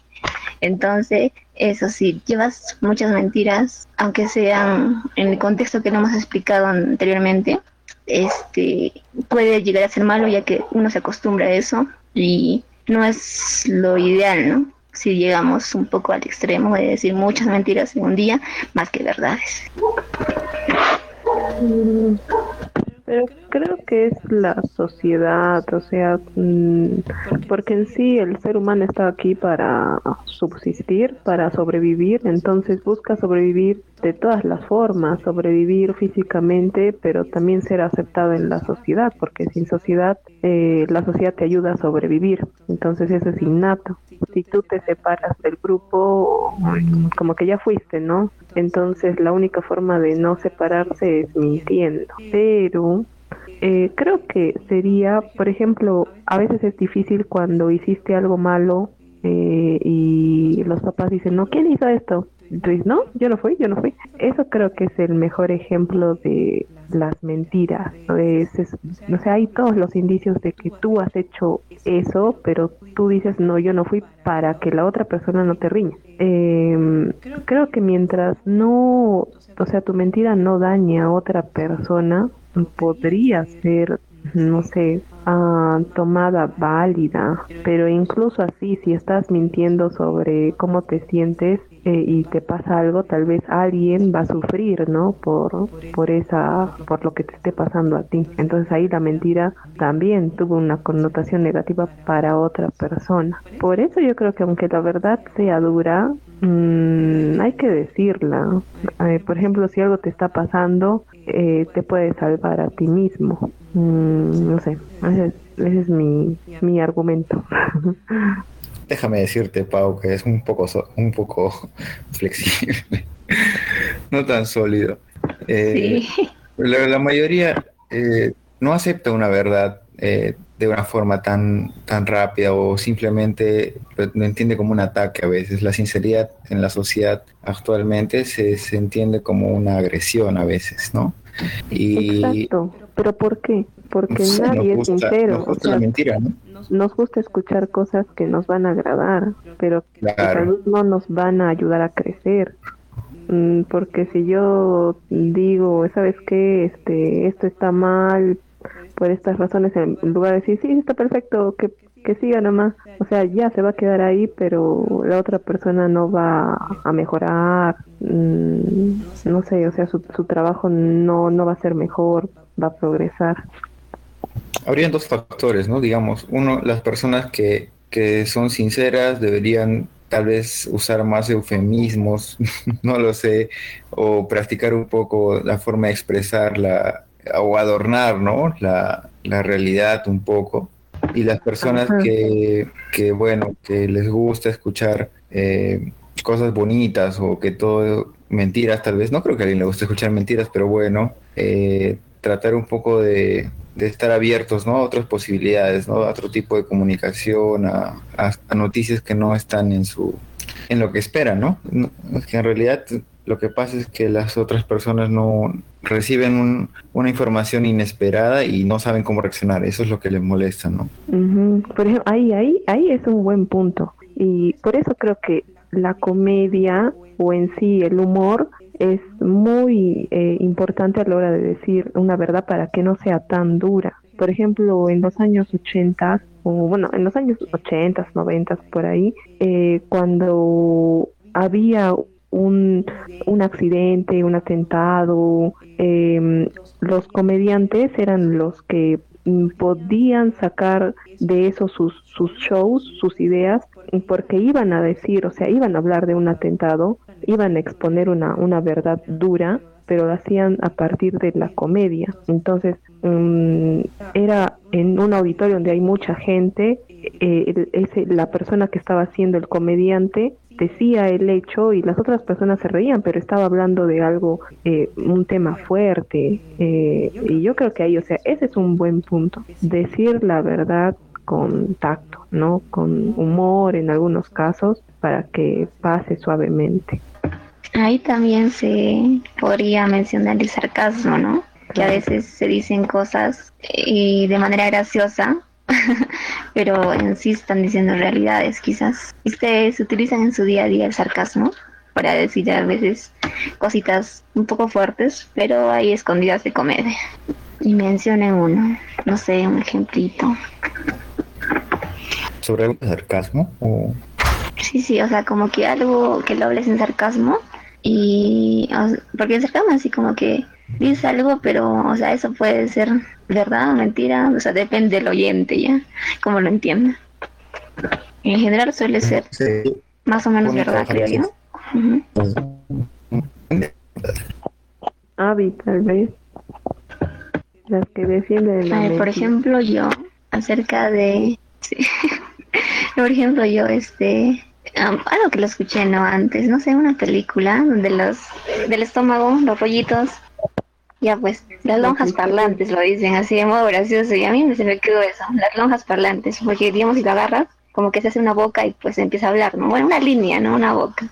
Entonces, eso sí, llevas muchas mentiras, aunque sean en el contexto que no hemos explicado anteriormente, este puede llegar a ser malo ya que uno se acostumbra a eso y no es lo ideal, ¿no? Si llegamos un poco al extremo de decir muchas mentiras en un día más que verdades. Mm, pero creo que es la sociedad, o sea, mm, porque en sí el ser humano está aquí para subsistir, para sobrevivir, entonces busca sobrevivir de todas las formas, sobrevivir físicamente, pero también ser aceptado en la sociedad, porque sin sociedad eh, la sociedad te ayuda a sobrevivir, entonces eso es innato. Si tú te separas del grupo, como que ya fuiste, ¿no? Entonces la única forma de no separarse es mintiendo, pero eh, creo que sería, por ejemplo, a veces es difícil cuando hiciste algo malo eh, y los papás dicen, no, ¿quién hizo esto? Entonces, no, yo no fui, yo no fui. Eso creo que es el mejor ejemplo de las mentiras. o sea, hay todos los indicios de que tú has hecho eso, pero tú dices, no, yo no fui para que la otra persona no te riña. Eh, creo que mientras no, o sea, tu mentira no daña a otra persona, podría ser, no sé, uh, tomada válida, pero incluso así, si estás mintiendo sobre cómo te sientes eh, y te pasa algo, tal vez alguien va a sufrir, ¿no? Por, por esa, por lo que te esté pasando a ti. Entonces ahí la mentira también tuvo una connotación negativa para otra persona. Por eso yo creo que aunque la verdad sea dura, mmm, hay que decirla. Eh, por ejemplo, si algo te está pasando, eh, te puede salvar a ti mismo. Mm, no sé, ese es, mi, mi argumento. Déjame decirte, Pau, que es un poco, un poco flexible, no tan sólido. Eh, la, mayoría eh, no acepta una verdad eh, de una forma tan, tan rápida o simplemente lo, entiende como un ataque a veces. La sinceridad en la sociedad actualmente se, se entiende como una agresión a veces, ¿no? Y, Exacto, pero ¿por qué? Porque nadie es sincero. Nos gusta la mentira, ¿no? Nos gusta escuchar cosas que nos van a agradar, pero que no nos van a ayudar a crecer. Mm, porque si yo digo, ¿sabes qué? Este, esto está mal por estas razones, en lugar de decir, sí, está perfecto, que, que siga nomás. O sea, ya se va a quedar ahí, pero la otra persona no va a mejorar. Mm, no sé, o sea, su, su trabajo no, no va a ser mejor, va a progresar. Habrían dos factores, ¿no? Digamos, uno, las personas que, que son sinceras deberían tal vez usar más eufemismos, no lo sé, o practicar un poco la forma de expresar la, o adornar, ¿no? La, la realidad un poco. Y las personas que, que, bueno, que les gusta escuchar eh, cosas bonitas o que todo mentiras, tal vez, no creo que a alguien le guste escuchar mentiras, pero bueno, eh, tratar un poco de, estar abiertos ¿no? a otras posibilidades, ¿no? a otro tipo de comunicación, a, a, noticias que no están en su en lo que esperan, ¿no? Que en realidad lo que pasa es que las otras personas no, reciben un- una información inesperada y no saben cómo reaccionar. Eso es lo que les molesta, ¿no? Ujú. Por ejemplo, ahí, ahí, ahí es un buen punto. Y por eso creo que la comedia o en sí el humor es muy eh, importante a la hora de decir una verdad para que no sea tan dura. Por ejemplo, en los años 80, o bueno, en los años 80, 90, por ahí, eh, cuando había un, un accidente, un atentado, em, los comediantes eran los que mm, podían sacar de eso sus, sus shows, sus ideas, porque iban a decir, o sea, iban a hablar de un atentado, iban a exponer una, una verdad dura, pero lo hacían a partir de la comedia. Entonces, mm, era en un auditorio donde hay mucha gente, eh, ese, la persona que estaba haciendo el comediante decía el hecho y las otras personas se reían, pero estaba hablando de algo, eh, un tema fuerte. eh, y yo creo que ahí, o sea, ese es un buen punto. Decir la verdad con tacto, ¿no? Con humor en algunos casos para que pase suavemente. Ahí también se podría mencionar el sarcasmo, ¿no? Que a veces se dicen cosas y de manera graciosa, pero en sí están diciendo realidades, quizás. Ustedes utilizan en su día a día el sarcasmo para decir a veces cositas un poco fuertes, pero ahí escondidas de comedia. Y mencionen uno, no sé, un ejemplito. ¿Sobre algo de sarcasmo? O... Sí, sí, o sea, como que algo que lo hables en sarcasmo y o porque el sarcasmo así como que dices algo, pero o sea, eso puede ser verdad o mentira, o sea, depende del oyente ya, como lo entienda. En general suele ser Sí. más o menos verdad, creo yo. Avi, tal vez. Las que defienden la por ejemplo, yo, acerca de... sí. por ejemplo, yo, este... am, algo que lo escuché, ¿no? Antes, no sé, una película donde los... del estómago, los rollitos... Ya pues, las lonjas parlantes lo dicen así de modo gracioso y a mí me se me quedó eso, las lonjas parlantes, porque digamos si lo agarras, como que se hace una boca y pues empieza a hablar, ¿no? Bueno, una línea, ¿no? Una boca.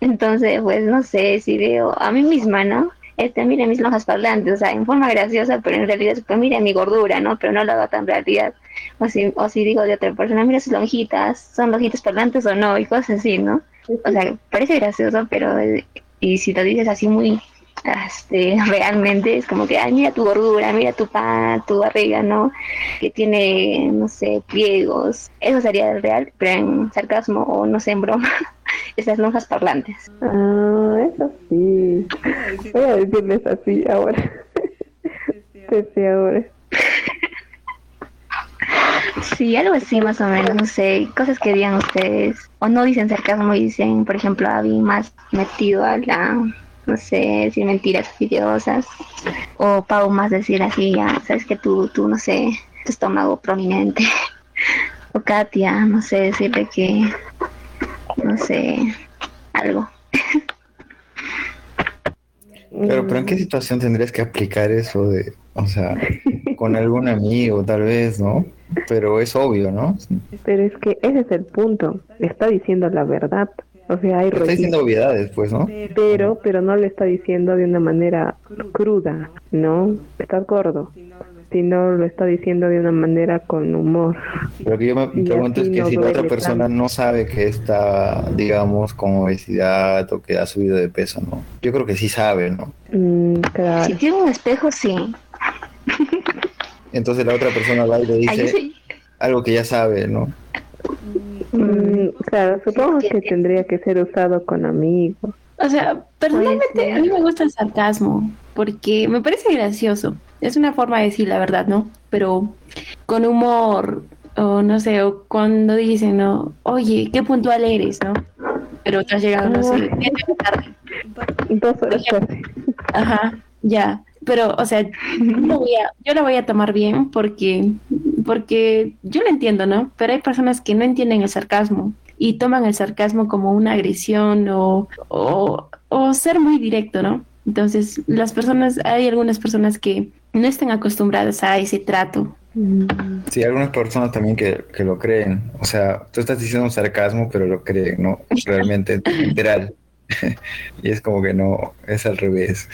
Entonces, pues no sé, si veo a mí misma, ¿no? Este, miren mis lonjas parlantes, o sea, en forma graciosa, pero en realidad, pues miren mi gordura, ¿no? Pero no lo hago tan realidad. O si, o si digo de otra persona, mira sus lonjitas, ¿son lonjitas parlantes o no? Y cosas así, ¿no? O sea, parece gracioso, pero, eh, y si lo dices así muy, este, realmente es como que, ay, mira tu gordura, mira tu pan, tu barriga, ¿no? Que tiene, no sé, pliegos. Eso sería el real, pero en sarcasmo o no sé, en broma, esas lonjas parlantes. Ah, eso sí. Voy a decirles así ahora. Desde ahora. Sí, algo así más o menos, no sé, cosas que digan ustedes, o no dicen sarcasmo y dicen, por ejemplo, Abby más metido a la, no sé, decir mentiras fastidosas, o Pau más decir así, ya, sabes que tú, tú, no sé, tu estómago prominente, o Katia, no sé, decirle que, no sé, algo. Pero, pero ¿en qué situación tendrías que aplicar eso de, o sea, con algún amigo tal vez, ¿no? Pero es obvio, ¿no? Pero es que ese es el punto. Está diciendo la verdad. O sea, hay Está diciendo obviedades, pues, ¿no? pero pero no lo está diciendo de una manera cruda, ¿no? Estás gordo, sino lo está diciendo de una manera con humor. Lo que yo me pregunto es que no si la otra persona tanto. no sabe que está, digamos, con obesidad o que ha subido de peso, ¿no? Yo creo que sí sabe, ¿no? Mm, claro. Si tiene un espejo, sí. Entonces la otra persona va y le dice algo que ya sabe, ¿no? Mm, claro, supongo que tendría que ser usado con amigos. O sea, personalmente a mí me gusta el sarcasmo porque me parece gracioso. Es una forma de decir la verdad, ¿no? Pero con humor o no sé, o cuando dicen, ¿no? Oye, qué puntual eres, ¿no? Pero te has llegado, no sé, Ah. la tarde. Dos horas tarde. Ajá, ya. Pero, o sea, yo lo voy a, yo lo voy a tomar bien porque, porque yo lo entiendo, ¿no? Pero hay personas que no entienden el sarcasmo y toman el sarcasmo como una agresión o, o, o ser muy directo, ¿no? Entonces, las personas, hay algunas personas que no están acostumbradas a ese trato. Mm, Sí, algunas personas también que, que lo creen. O sea, tú estás diciendo un sarcasmo, pero lo creen, ¿no? Realmente literal. y es como que no, es al revés.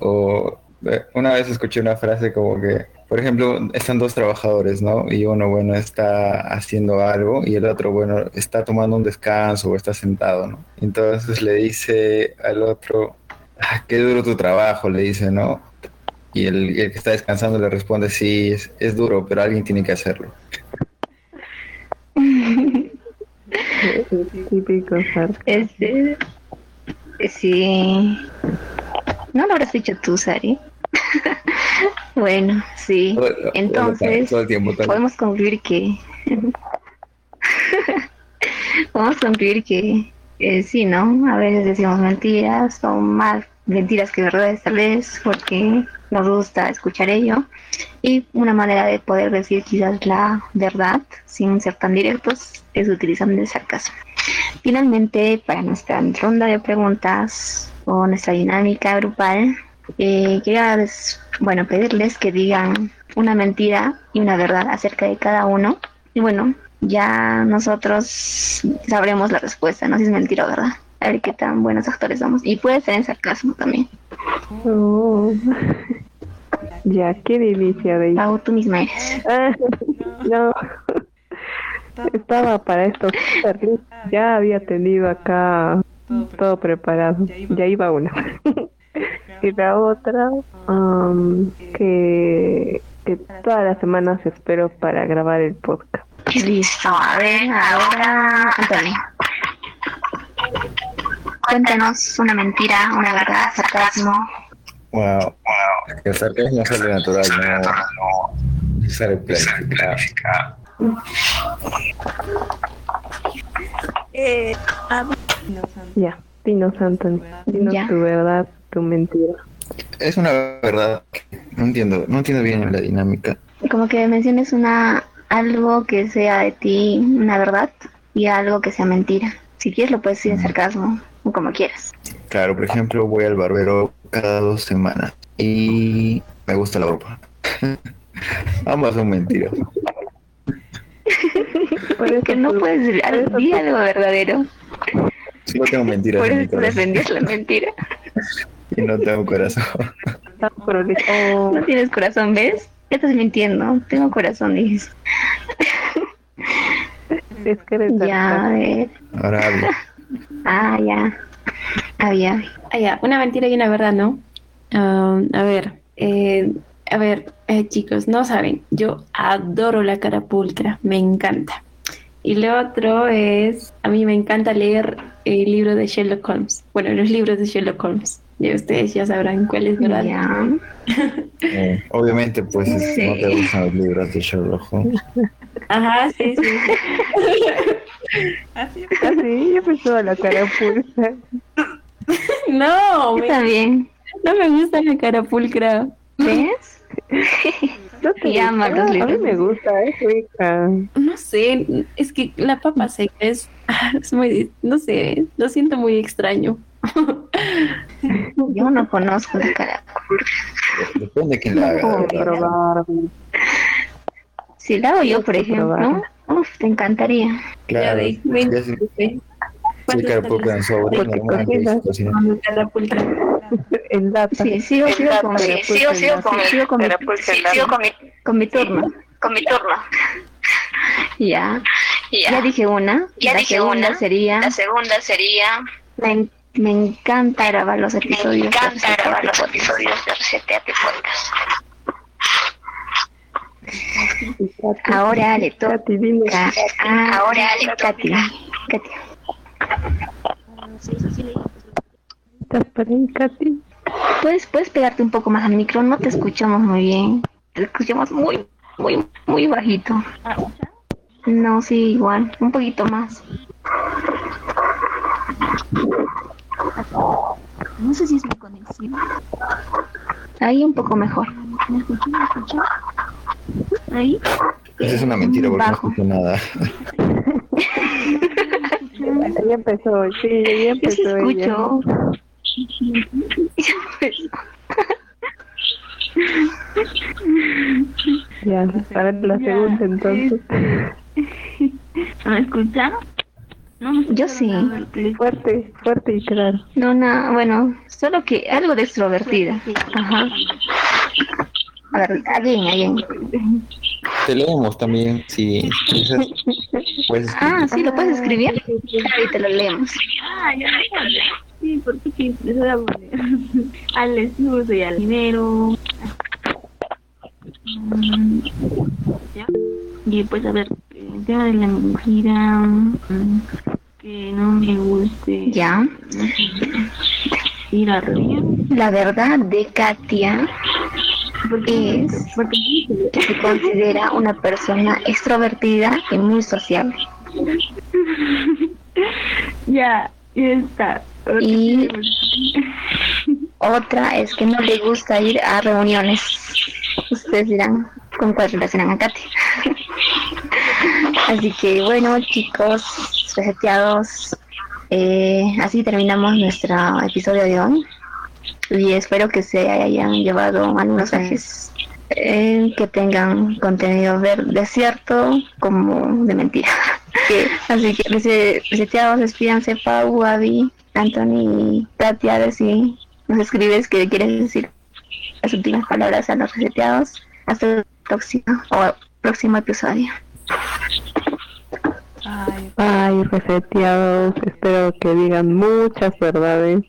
O Eh, Una vez escuché una frase como que, por ejemplo, están dos trabajadores, ¿no? Y uno, bueno, está haciendo algo y el otro, bueno, está tomando un descanso o está sentado, ¿no? Entonces le dice al otro, "Ah, qué duro tu trabajo, le dice, ¿no? Y el, que está descansando le responde, sí, es, es duro, pero alguien tiene que hacerlo. Es típico. Este, sí. No lo habrás dicho tú, Sari. bueno, sí. Entonces, todo el tiempo, todo el- podemos concluir que podemos concluir que eh, sí, ¿no? A veces decimos mentiras, son más mentiras que verdades tal vez, porque nos gusta escuchar ello. Y una manera de poder decir quizás la verdad sin ser tan directos es utilizando el sarcasmo. Finalmente, para nuestra ronda de preguntas o nuestra dinámica grupal, eh, quería bueno, pedirles que digan una mentira y una verdad acerca de cada uno. Y bueno, ya nosotros sabremos la respuesta, no si es mentira o verdad. A ver qué tan buenos actores somos. Y puede ser en sarcasmo también. Oh. Ya, qué delicia de Pau, tú misma eres. Ah, no. Estaba para esto. Ya había tenido acá todo preparado. Ya iba una. Y la otra, um, que, que todas las semanas espero para grabar el podcast. Listo, a ver, ahora, Antonio. Cuéntanos una mentira, una verdad, sarcasmo. Wow. El sarcasmo sale natural, no sale planificado. Ya, dinos, Anthony. Dinos tu verdad, tu mentira. Es una verdad. No entiendo, no entiendo bien la dinámica. Como que menciones una algo que sea de ti una verdad y algo que sea mentira. Si quieres lo puedes decir en sarcasmo o como quieras. Claro, por ejemplo, voy al barbero cada dos semanas y me gusta la ropa. Ambas son mentiras. Por eso Que no puedes decir algo, di algo verdadero. No tengo mentiras Por eso defendías la mentira. y no tengo corazón. prolijo. No tienes corazón, ¿ves? Ya estás mintiendo. Tengo corazón, dices. Es que eres Ya, a ver. Ahora hablo. Ah, ya. Había. Ah, ya, una mentira y una verdad, ¿no? Ah, a ver, eh, a ver, eh, chicos, no saben, yo adoro la carapulcra, me encanta. Y lo otro es, a mí me encanta leer el libro de Sherlock Holmes. Bueno, los libros de Sherlock Holmes. Y ustedes ya sabrán cuál es verdad. Eh, obviamente, pues es- Sí. no te gustan los libros de Sherlock Holmes. Ajá, sí, sí. sí. Ah, sí, yo pensaba la cara pulsa. No, Yo me- también. no me gusta la carapulcra. ¿Ves? No te ama gusta? los A mí libros. me gusta, es rica. No sé, es que la papa seca es, es muy, no sé, lo siento muy extraño. Yo no conozco la cara. Depende de quién la haga. Probar. Si la hago yo, por ejemplo, uf, te encantaría. Ya Claro. ven, Ya sí, sí, sigo, sigo con, Sí, sigo- sigo con sí, sigo con mi, sí, sigo con mi, con mi turno. Con mi turno. Ya. Ya dije una. la segunda sería. La segunda sería. En- me encanta grabar los episodios. Me encanta grabar los episodios de Reseteate Podcast. Ahora le toca Katy, dime. a ahora le. ¿Estás por ahí, Katy? ¿Puedes, puedes pegarte un poco más al micro, no te escuchamos muy bien. Te escuchamos muy, muy, muy bajito. No, sí, igual, un poquito más. No sé si es mi conexión. Ahí un poco mejor. ¿Me escuchan? ¿Me escuchan? Ahí. Esa es una mentira porque no Bajo. escucho nada. Ya empezó, sí, ya Yo sí empezó ella. escucho. Ya, a ver la segunda entonces. ¿Me escuchan? No, Yo sí. Fuerte, fuerte y claro. No, no, bueno, solo que algo de extrovertida. Ajá. A ver, alguien, alguien. Te leemos también, si quieres, puedes Ah, sí, lo puedes escribir. Ahí te lo leemos. Ah, ya acuerdo. Sí, porque sí, les voy a poner al estudio y al dinero. Mm, ¿ya? Y pues a ver, tema de la mentira, mm, que no me guste Ya. ir a. La verdad de Katia Porque, es porque que se considera una persona extrovertida y muy sociable. ya, ya está. Y otra es que no le gusta ir a reuniones. Ustedes dirán con cuál relacionan a Katia. Así que bueno, chicos, reseteados, eh, así terminamos nuestro episodio de hoy. Y espero que se hayan llevado algunos mensajes eh, que tengan contenido ver de cierto como de mentira. Así que rese- reseteados, despídanse, Pau, Gaby, Anthony, Katia, a ver si nos escribes que quieres decir las últimas palabras a los reseteados. Hasta el próximo, o próximo episodio. Ay, reseteados, espero que digan muchas verdades.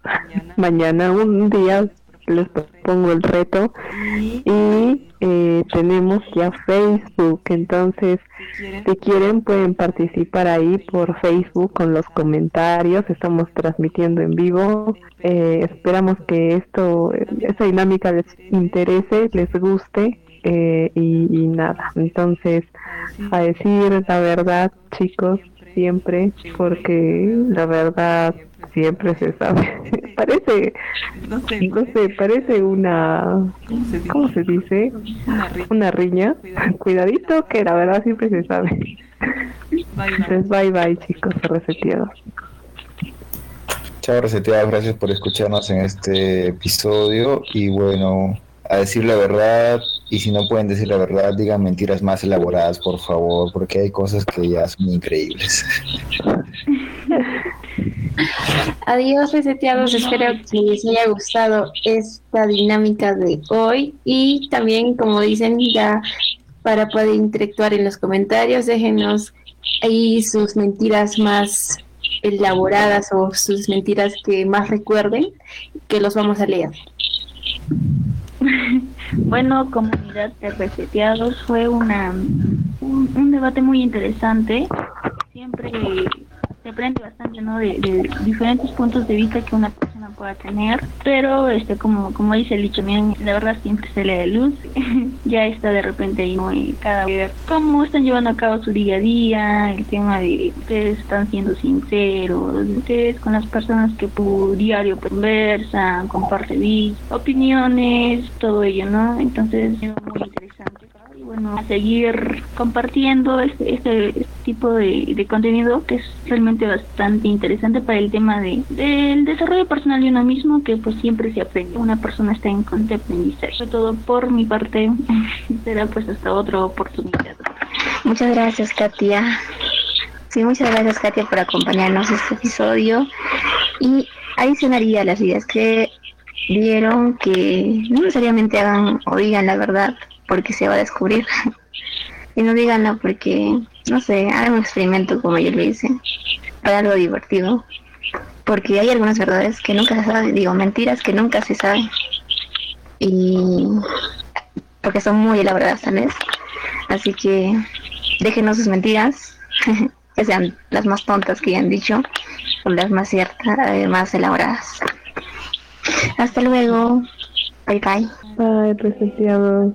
Mañana un día les pongo el reto. Y eh, tenemos ya Facebook, entonces si quieren pueden participar ahí por Facebook con los comentarios, estamos transmitiendo en vivo, Eh, esperamos que esto, esta dinámica les interese, les guste eh, y, y nada, entonces a decir la verdad chicos siempre porque la verdad siempre se sabe. Parece No sé, no sé parece una ¿cómo se dice? Una riña. Cuidadito. Que la verdad siempre se sabe. Entonces bye bye chicos reseteados Chao, reseteados, gracias por escucharnos en este episodio. Y bueno, a decir la verdad, y si no pueden decir la verdad, digan mentiras más elaboradas, por favor, porque hay cosas que ya son increíbles. Adiós, reseteados. Espero que les haya gustado esta dinámica de hoy. Y también, como dicen, ya para poder interactuar en los comentarios, déjenos ahí sus mentiras más elaboradas o sus mentiras que más recuerden, que los vamos a leer. Bueno, comunidad de reseteados fue una un, un debate muy interesante. Siempre se aprende bastante, ¿no? De, diferentes puntos de vista que una persona pueda tener. Pero, este, como como dice el dicho, bien, la verdad siempre se le da luz. ya está de repente ahí, ¿no? Y cada ver cómo están llevando a cabo su día a día, el tema de ustedes están siendo sinceros, ustedes con las personas que por diario conversan, comparten opiniones, todo ello, ¿no? Entonces es muy interesante. Bueno, a seguir compartiendo este, este, tipo de, de contenido que es realmente bastante interesante para el tema de del desarrollo personal de uno mismo que pues siempre se aprende. Una persona está en constante aprendizaje. Sobre todo por mi parte, será pues hasta otra oportunidad. Muchas gracias, Katia. Sí, muchas gracias, Katia, por acompañarnos en este episodio. Y adicionaría las ideas que dieron que no necesariamente hagan o digan la verdad porque se va a descubrir. y no díganlo porque, no sé, hagan un experimento como yo lo hice. Para algo divertido. Porque hay algunas verdades que nunca se saben, digo, mentiras que nunca se saben. Y porque son muy elaboradas, ¿sabes? Así que déjenos sus mentiras, que sean las más tontas que hayan dicho, o las más ciertas, más elaboradas. Hasta luego. Bye bye. bye reseteados